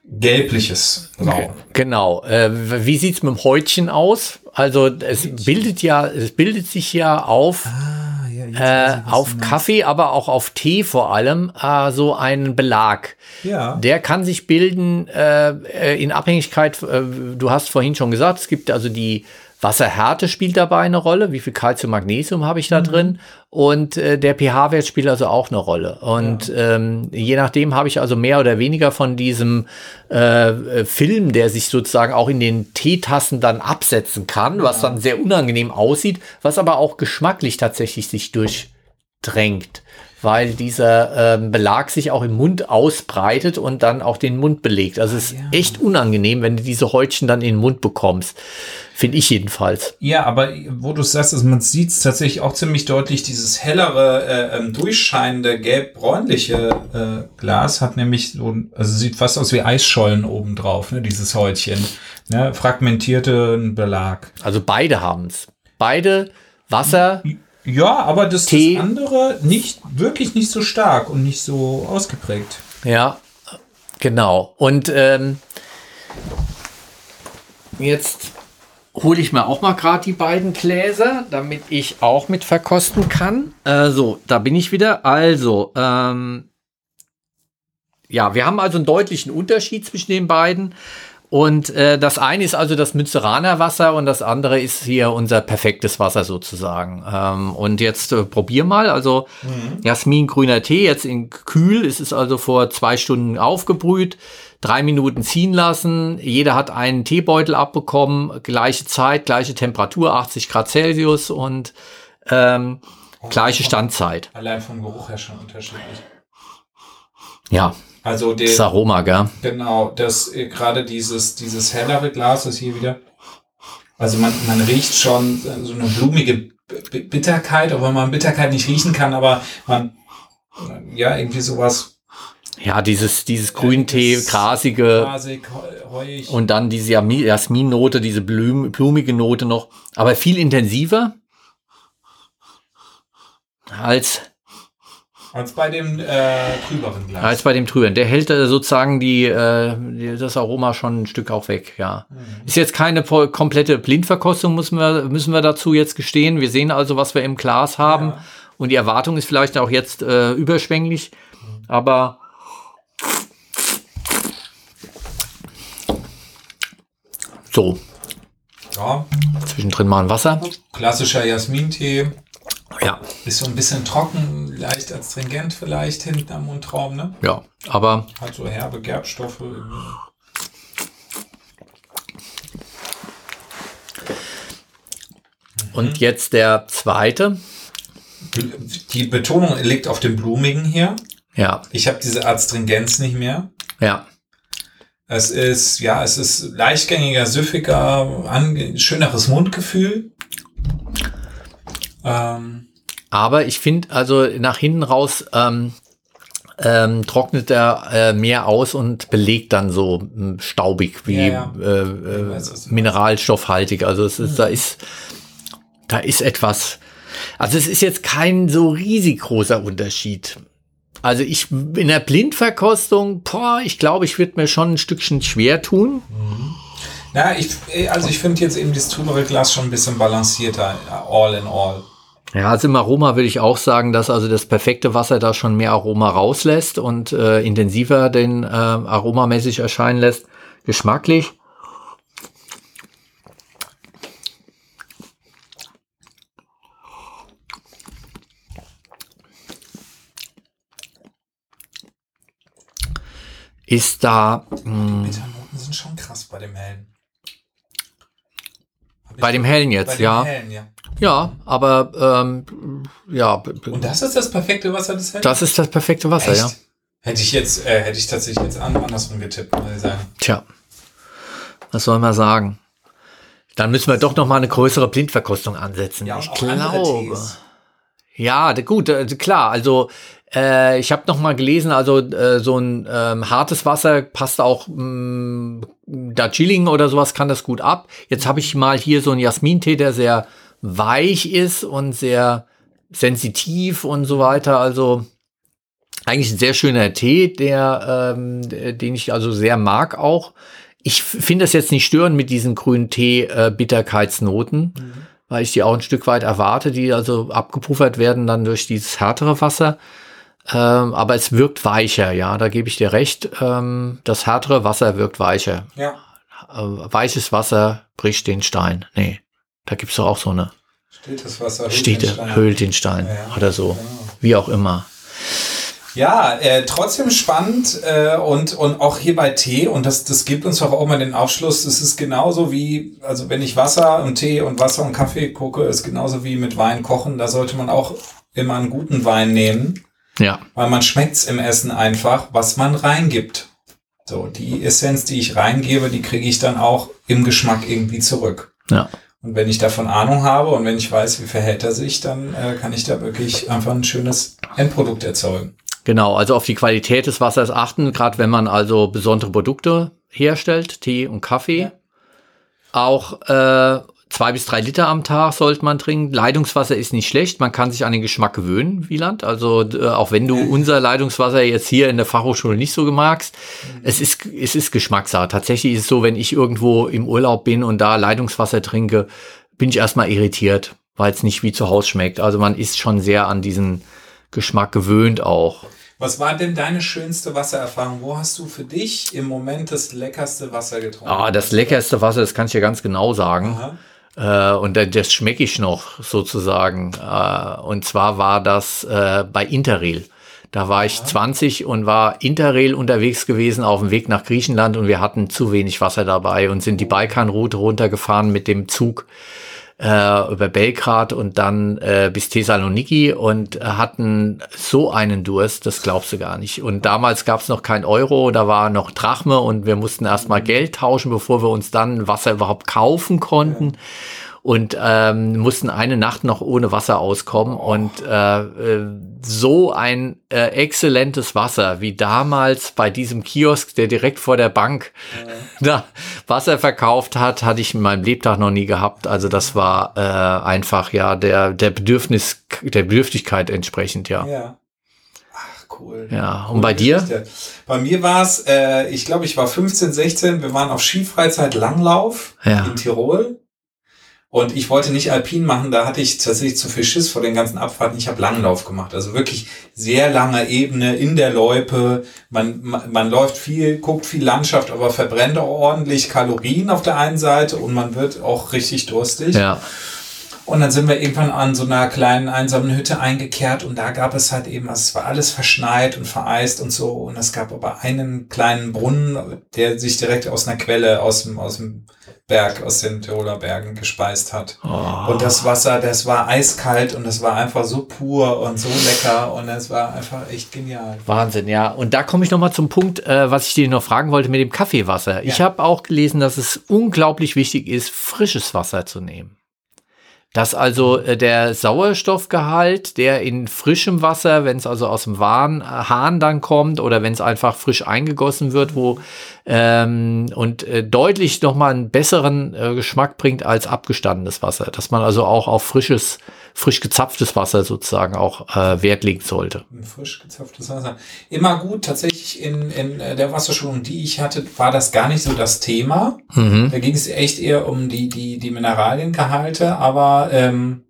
gelbliches Grau. Genau. Äh, wie sieht's mit dem Häutchen aus? Also es bildet ja, es bildet sich ja auf. Ah, ja, äh, auf Kaffee, aber auch auf Tee vor allem, äh, so einen Belag. Ja. Der kann sich bilden äh, äh in Abhängigkeit, äh, du hast vorhin schon gesagt, es gibt also die Wasserhärte spielt dabei eine Rolle. Wie viel Calcium, Magnesium habe ich da mhm. drin? Und äh, der pH-Wert spielt also auch eine Rolle. Und ja. ähm, je nachdem habe ich also mehr oder weniger von diesem äh, Film, der sich sozusagen auch in den Teetassen dann absetzen kann, ja. was dann sehr unangenehm aussieht, was aber auch geschmacklich tatsächlich sich durchdrängt weil dieser ähm, Belag sich auch im Mund ausbreitet und dann auch den Mund belegt. Also es ist ja. echt unangenehm, wenn du diese Häutchen dann in den Mund bekommst. Finde ich jedenfalls. Ja, aber wo du sagst, also man sieht es tatsächlich auch ziemlich deutlich, dieses hellere, äh, ähm, durchscheinende, gelb-bräunliche äh, Glas hat nämlich so, also sieht fast aus wie Eisschollen obendrauf, ne, dieses Häutchen. Ne, fragmentierten Belag. Also beide haben es. Beide Wasser. Ja, aber das, das andere nicht, wirklich nicht so stark und nicht so ausgeprägt. Ja, genau. Und ähm, jetzt hole ich mir auch mal gerade die beiden Gläser, damit ich auch mit verkosten kann. Äh, so, da bin ich wieder. Also, ähm, ja, wir haben also einen deutlichen Unterschied zwischen den beiden. Und äh, das eine ist also das Münsteraner Wasser und das andere ist hier unser perfektes Wasser sozusagen. Ähm, und jetzt äh, probier mal. Also mhm. Jasmin grüner Tee, jetzt in kühl. Es ist also vor zwei Stunden aufgebrüht drei Minuten ziehen lassen. Jeder hat einen Teebeutel abbekommen, gleiche Zeit, gleiche Temperatur, 80 Grad Celsius und ähm, oh, gleiche Standzeit. Allein vom Geruch her schon unterschiedlich. Ja. Also der, das Aroma, gell? Genau, das äh, gerade dieses dieses hellere Glas ist hier wieder. Also man man riecht schon so eine blumige Bitterkeit, obwohl man Bitterkeit nicht riechen kann, aber man ja irgendwie sowas ja, dieses, dieses Grüntee, grasige. Grasig, heuig. Und dann diese Jasminnote, diese blum, blumige Note noch. Aber viel intensiver als. Als bei dem äh, trüberen Glas. Als bei dem trüberen. Der hält äh, sozusagen die, äh, das Aroma schon ein Stück auch weg, ja. Mhm. Ist jetzt keine komplette Blindverkostung, müssen wir, müssen wir dazu jetzt gestehen. Wir sehen also, was wir im Glas haben. Ja. Und die Erwartung ist vielleicht auch jetzt äh, überschwänglich. Mhm. Aber So. Ja. Zwischendrin mal ein Wasser. Klassischer Jasmintee. Ja. Ist so ein bisschen trocken, leicht astringent vielleicht hinten am Mundraum, ne? Ja, aber. Hat so herbe Gerbstoffe. Und mhm. jetzt der zweite. Die Betonung liegt auf dem Blumigen hier. Ja. Ich habe diese Astringenz nicht mehr. Ja. Es ist, ja, es ist leichtgängiger, süffiger, schöneres Mundgefühl. Ähm. Aber ich finde, also nach hinten raus ähm, ähm, trocknet er äh, mehr aus und belegt dann so äh, staubig wie ja, ja. Äh, äh, weiß, mineralstoffhaltig. Also es ist, mhm. da ist, da ist etwas. Also es ist jetzt kein so riesig großer Unterschied. Also ich in der Blindverkostung, boah, ich glaube, ich würde mir schon ein Stückchen schwer tun. Na, ich, also ich finde jetzt eben das trübere Glas schon ein bisschen balancierter, all in all. Ja, also im Aroma würde ich auch sagen, dass also das perfekte Wasser da schon mehr Aroma rauslässt und äh, intensiver den äh, aromamäßig erscheinen lässt. Geschmacklich. Ist da. Mh, Bitternoten sind schon krass bei dem hellen. Bei dem hellen jetzt, bei dem ja. Hellen, ja. Ja, aber ähm, ja, Und das ist das perfekte Wasser des hellen? das ist das perfekte Wasser, Echt? ja. Hätte ich jetzt, äh, hätte ich tatsächlich jetzt an- andersrum getippt, muss ich sagen. Tja, was soll man sagen? Dann müssen wir doch noch mal eine größere Blindverkostung ansetzen. Ja, ich glaube. Ja, gut, klar. Also äh, ich habe noch mal gelesen, also äh, so ein ähm, hartes Wasser passt auch mh, Darjeeling oder sowas kann das gut ab. Jetzt habe ich mal hier so einen Jasmintee, der sehr weich ist und sehr sensitiv und so weiter. Also eigentlich ein sehr schöner Tee, der, ähm, den ich also sehr mag auch. Ich finde es jetzt nicht störend mit diesen grünen Tee-Bitterkeitsnoten, weil ich die auch ein Stück weit erwarte, die also abgepuffert werden dann durch dieses härtere Wasser. Ähm, aber es wirkt weicher, ja, da gebe ich dir recht. Ähm, das härtere Wasser wirkt weicher. Ja. Äh, weiches Wasser bricht den Stein. Nee, da gibt's doch auch so eine das Wasser? höhlt Steht den Stein. höhlt den Stein Ja, oder so. Genau. Wie auch immer. Ja, äh, trotzdem spannend äh, und, und auch hier bei Tee, und das, das gibt uns doch auch mal den Aufschluss, es ist genauso wie, also wenn ich Wasser und Tee und Wasser und Kaffee gucke, ist genauso wie mit Wein kochen, da sollte man auch immer einen guten Wein nehmen, Ja, weil man schmeckt's im Essen einfach, was man reingibt. So, die Essenz, die ich reingebe, die kriege ich dann auch im Geschmack irgendwie zurück. ja. Und wenn ich davon Ahnung habe und wenn ich weiß, wie verhält er sich, dann äh, kann ich da wirklich einfach ein schönes Endprodukt erzeugen. Genau, also auf die Qualität des Wassers achten, gerade wenn man also besondere Produkte herstellt, Tee und Kaffee. Ja. Auch äh, zwei bis drei Liter am Tag sollte man trinken. Leitungswasser ist nicht schlecht, man kann sich an den Geschmack gewöhnen, Wieland. Also äh, auch wenn du unser Leitungswasser jetzt hier in der Fachhochschule nicht so magst, es ist es ist Geschmackssache. Tatsächlich ist es so, wenn ich irgendwo im Urlaub bin und da Leitungswasser trinke, bin ich erstmal irritiert, weil es nicht wie zu Hause schmeckt. Also man ist schon sehr an diesen Geschmack gewöhnt auch. Was war denn deine schönste Wassererfahrung? Wo hast du für dich im Moment das leckerste Wasser getrunken? Ah, das leckerste Wasser, das kann ich dir ganz genau sagen. Aha. Äh, und da- das schmecke ich noch sozusagen. Äh, und zwar war das äh, bei Interrail. Da war ich 20 und war Interrail unterwegs gewesen auf dem Weg nach Griechenland und wir hatten zu wenig Wasser dabei und sind die Balkanroute runtergefahren mit dem Zug äh, über Belgrad und dann äh, bis Thessaloniki und hatten so einen Durst, das glaubst du gar nicht. Und damals gab es noch kein Euro, da war noch Drachme und wir mussten erstmal Geld tauschen, bevor wir uns dann Wasser überhaupt kaufen konnten. Und ähm, mussten eine Nacht noch ohne Wasser auskommen. Und äh, äh, so ein äh, exzellentes Wasser wie damals bei diesem Kiosk, der direkt vor der Bank da Wasser verkauft hat, hatte ich in meinem Lebtag noch nie gehabt. Also das war äh, einfach ja der der Bedürfnis der Bedürftigkeit entsprechend ja. Ja. Ach, cool. Ja, und bei dir? Geschichte. Bei mir war es, äh, ich glaube, ich war 15, 16, wir waren auf Skifreizeit Langlauf Ja. in Tirol. Und ich wollte nicht Alpin machen, da hatte ich tatsächlich zu viel Schiss vor den ganzen Abfahrten. Ich habe Langlauf gemacht. Also wirklich sehr lange Ebene in der Loipe. Man, man, man läuft viel, guckt viel Landschaft, aber verbrennt auch ordentlich Kalorien auf der einen Seite und man wird auch richtig durstig. Ja. Und dann sind wir irgendwann an so einer kleinen einsamen Hütte eingekehrt und da gab es halt eben, also es war alles verschneit und vereist und so. Und es gab aber einen kleinen Brunnen, der sich direkt aus einer Quelle aus dem, aus dem Berg, aus den Tiroler Bergen gespeist hat. Oh. Und das Wasser, das war eiskalt und das war einfach so pur und so lecker und es war einfach echt genial. Wahnsinn, ja. Und da komme ich noch mal zum Punkt, äh, was ich dir noch fragen wollte mit dem Kaffeewasser. Ich habe auch gelesen, dass es unglaublich wichtig ist, frisches Wasser zu nehmen. Dass also äh, der Sauerstoffgehalt, der in frischem Wasser, wenn es also aus dem äh, Hahn dann kommt oder wenn es einfach frisch eingegossen wird, wo ähm, und äh, deutlich noch mal einen besseren äh, Geschmack bringt als abgestandenes Wasser. Dass man also auch auf frisches frisch gezapftes Wasser sozusagen auch äh, Wert legen sollte. Frisch gezapftes Wasser. Immer gut, tatsächlich in, in der Wasserschulung, die ich hatte, war das gar nicht so das Thema. Mhm. Da ging es echt eher um die, die, die Mineraliengehalte, aber ähm,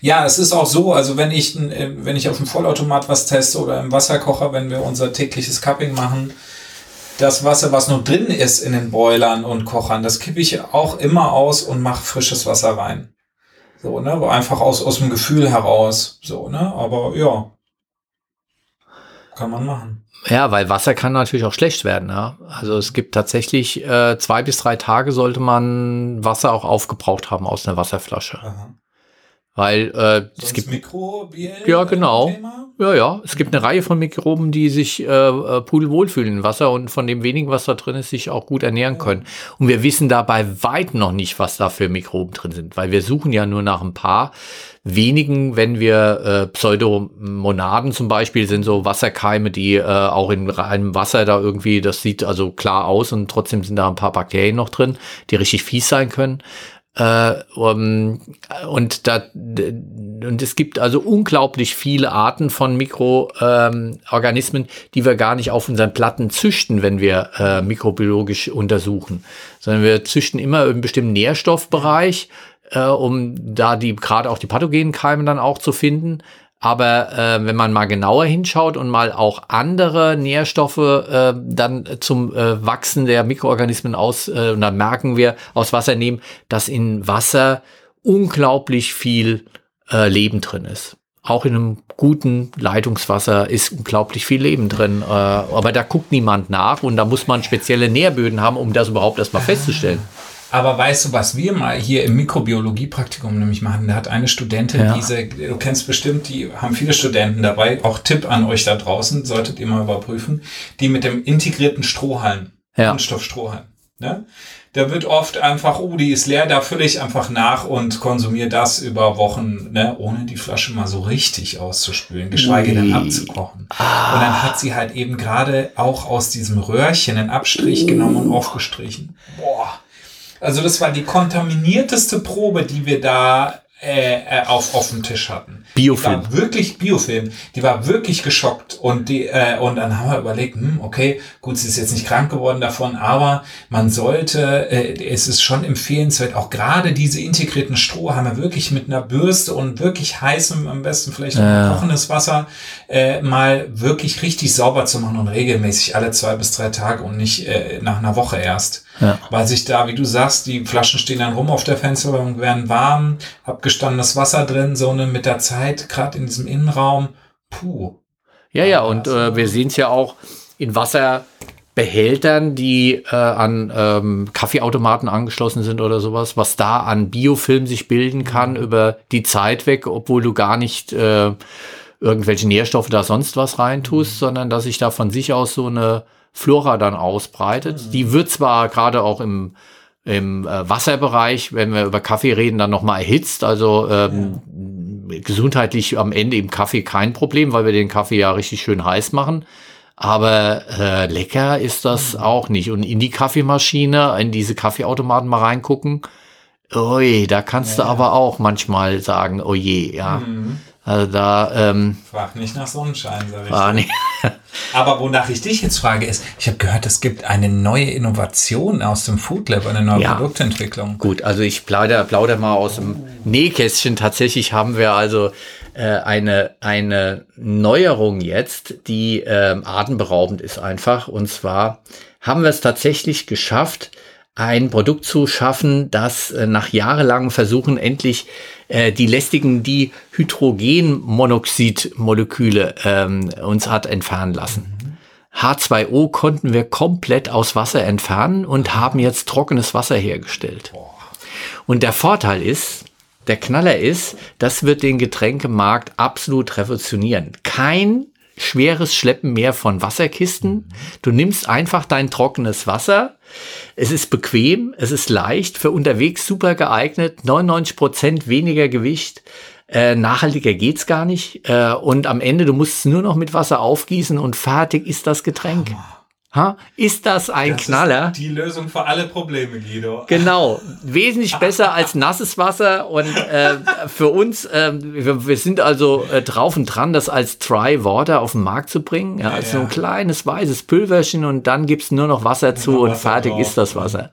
ja, es ist auch so, also wenn ich, äh, wenn ich auf dem Vollautomat was teste oder im Wasserkocher, wenn wir unser tägliches Cupping machen, das Wasser, was noch drin ist in den Boilern und Kochern, das kippe ich auch immer aus und mache frisches Wasser rein. So, ne, einfach aus, aus dem Gefühl heraus. So, ne, aber ja. Kann man machen. Ja, weil Wasser kann natürlich auch schlecht werden. Ja? Also es gibt tatsächlich äh, zwei bis drei Tage sollte man Wasser auch aufgebraucht haben aus einer Wasserflasche. Aha. Weil äh, es gibt Mikrobiell ja genau Thema? ja ja es gibt eine Reihe von Mikroben, die sich äh, äh, pudelwohl fühlen im Wasser und von dem wenigen, was da drin ist, sich auch gut ernähren können. Und wir wissen dabei weit noch nicht, was da für Mikroben drin sind, weil wir suchen ja nur nach ein paar wenigen, wenn wir äh, Pseudomonaden zum Beispiel sind so Wasserkeime, die äh, auch in reinem Wasser da irgendwie, das sieht also klar aus und trotzdem sind da ein paar Bakterien noch drin, die richtig fies sein können. Äh, um, und, da, und es gibt also unglaublich viele Arten von Mikroorganismen, ähm, die wir gar nicht auf unseren Platten züchten, wenn wir äh, mikrobiologisch untersuchen, sondern wir züchten immer einen bestimmten Nährstoffbereich, äh, um da die gerade auch die pathogenen Keime dann auch zu finden. Aber äh, wenn man mal genauer hinschaut und mal auch andere Nährstoffe äh, dann zum äh, Wachsen der Mikroorganismen aus, äh, und dann merken wir aus Wasser nehmen, dass in Wasser unglaublich viel äh, Leben drin ist. Auch in einem guten Leitungswasser ist unglaublich viel Leben drin. Äh, aber da guckt niemand nach und da muss man spezielle Nährböden haben, um das überhaupt erstmal festzustellen. Aber weißt du, was wir mal hier im Mikrobiologie-Praktikum nämlich machen? Da hat eine Studentin ja. diese, du kennst bestimmt, die haben viele Studenten dabei, auch Tipp an euch da draußen, solltet ihr mal überprüfen, die mit dem integrierten Strohhalm, ja. Kunststoffstrohhalm. Ne? Da wird oft einfach, oh, die ist leer, da fülle ich einfach nach und konsumiere das über Wochen, ne, ohne die Flasche mal so richtig auszuspülen, geschweige denn abzukochen. Ah. Und dann hat sie halt eben gerade auch aus diesem Röhrchen einen Abstrich genommen und aufgestrichen. Boah. Also das war die kontaminierteste Probe, die wir da äh, äh, auf, auf dem Tisch hatten. Biofilm. Die war wirklich Biofilm. Die war wirklich geschockt und die äh, und dann haben wir überlegt, hm, okay, gut, sie ist jetzt nicht krank geworden davon, aber man sollte, äh, es ist schon empfehlenswert, auch gerade diese integrierten Strohhalme wirklich mit einer Bürste und wirklich heißem, am besten vielleicht ja. kochendes Wasser, äh, mal wirklich richtig sauber zu machen und regelmäßig alle zwei bis drei Tage und nicht äh, nach einer Woche erst. Ja. Weil sich da, wie du sagst, die Flaschen stehen dann rum auf der Fensterbank, werden warm, abgestandenes Wasser drin, so eine mit der Zeit, gerade in diesem Innenraum. Puh. Ja, ja, und äh, wir sehen es ja auch in Wasserbehältern, die äh, an ähm, Kaffeeautomaten angeschlossen sind oder sowas, was da an Biofilm sich bilden kann mhm. über die Zeit weg, obwohl du gar nicht äh, irgendwelche Nährstoffe da sonst was reintust, mhm. sondern dass sich da von sich aus so eine Flora dann ausbreitet. Mhm. Die wird zwar gerade auch im, im äh, Wasserbereich, wenn wir über Kaffee reden, dann nochmal erhitzt. Also ähm, ja. gesundheitlich am Ende im Kaffee kein Problem, weil wir den Kaffee ja richtig schön heiß machen. Aber äh, lecker ist das mhm. auch nicht. Und in die Kaffeemaschine, in diese Kaffeeautomaten mal reingucken, ui, da kannst ja. du aber auch manchmal sagen, oh je, ja. Mhm. Also da. Ähm, Frag nicht nach Sonnenschein, sag ich. War nicht. Aber wonach ich dich jetzt frage, ist, ich habe gehört, es gibt eine neue Innovation aus dem Food Lab, eine neue ja. Produktentwicklung. Gut, also ich plauder, plauder mal aus dem Nähkästchen. Tatsächlich haben wir also äh, eine, eine Neuerung jetzt, die äh, atemberaubend ist einfach. Und zwar haben wir es tatsächlich geschafft, ein Produkt zu schaffen, das äh, nach jahrelangem Versuchen endlich äh, die lästigen Dihydrogenmonoxidmoleküle ähm, uns hat entfernen lassen. H2O konnten wir komplett aus Wasser entfernen und haben jetzt trockenes Wasser hergestellt. Und der Vorteil ist, der Knaller ist, das wird den Getränkemarkt absolut revolutionieren. Kein schweres Schleppen mehr von Wasserkisten. Du nimmst einfach dein trockenes Wasser. Es ist bequem, es ist leicht, für unterwegs super geeignet, 99 Prozent weniger Gewicht. Äh, nachhaltiger geht's gar nicht. Äh, und am Ende, du musst es nur noch mit Wasser aufgießen und fertig ist das Getränk. Ha? Ist das ein Das Knaller? Die Lösung für alle Probleme, Guido. Genau, wesentlich besser als nasses Wasser und äh, für uns, äh, wir, wir sind also äh, drauf und dran, das als Dry Water auf den Markt zu bringen. Ja, also so ein ja. kleines weißes Pülverchen und dann gibt's nur noch Wasser zu noch und Wasser fertig drauf. ist das Wasser.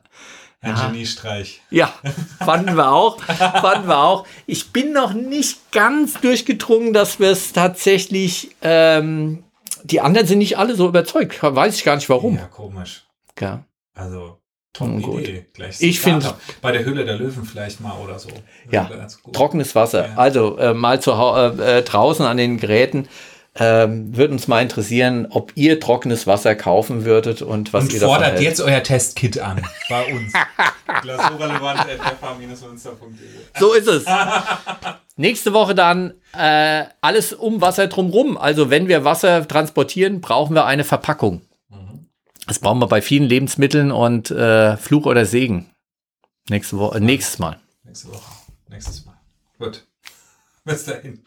Ein Geniestreich. Ja, fanden wir auch, fanden wir auch. Ich bin noch nicht ganz durchgedrungen, dass wir es tatsächlich, ähm, die anderen sind nicht alle so überzeugt. Weiß ich gar nicht warum. Ja, komisch. Ja. Also, top Nun gut. Idee. Gleich Ich Starter. find- Bei der Höhle der Löwen vielleicht mal oder so. Ja. Trockenes Wasser. Ja. Also äh, mal zu, äh, äh, draußen an den Geräten. Ähm, würde uns mal interessieren, ob ihr trockenes Wasser kaufen würdet und was Und ihr davon fordert hält. jetzt euer Testkit an. Bei uns. Glasurrelevant.fh-münster.de So ist es. Nächste Woche dann äh, alles um Wasser drumrum. Also wenn wir Wasser transportieren, brauchen wir eine Verpackung. Das brauchen wir bei vielen Lebensmitteln und äh, Fluch oder Segen. Nächste Woche, äh, nächstes Mal. Nächste Woche. Nächstes Mal. Gut. Bis dahin.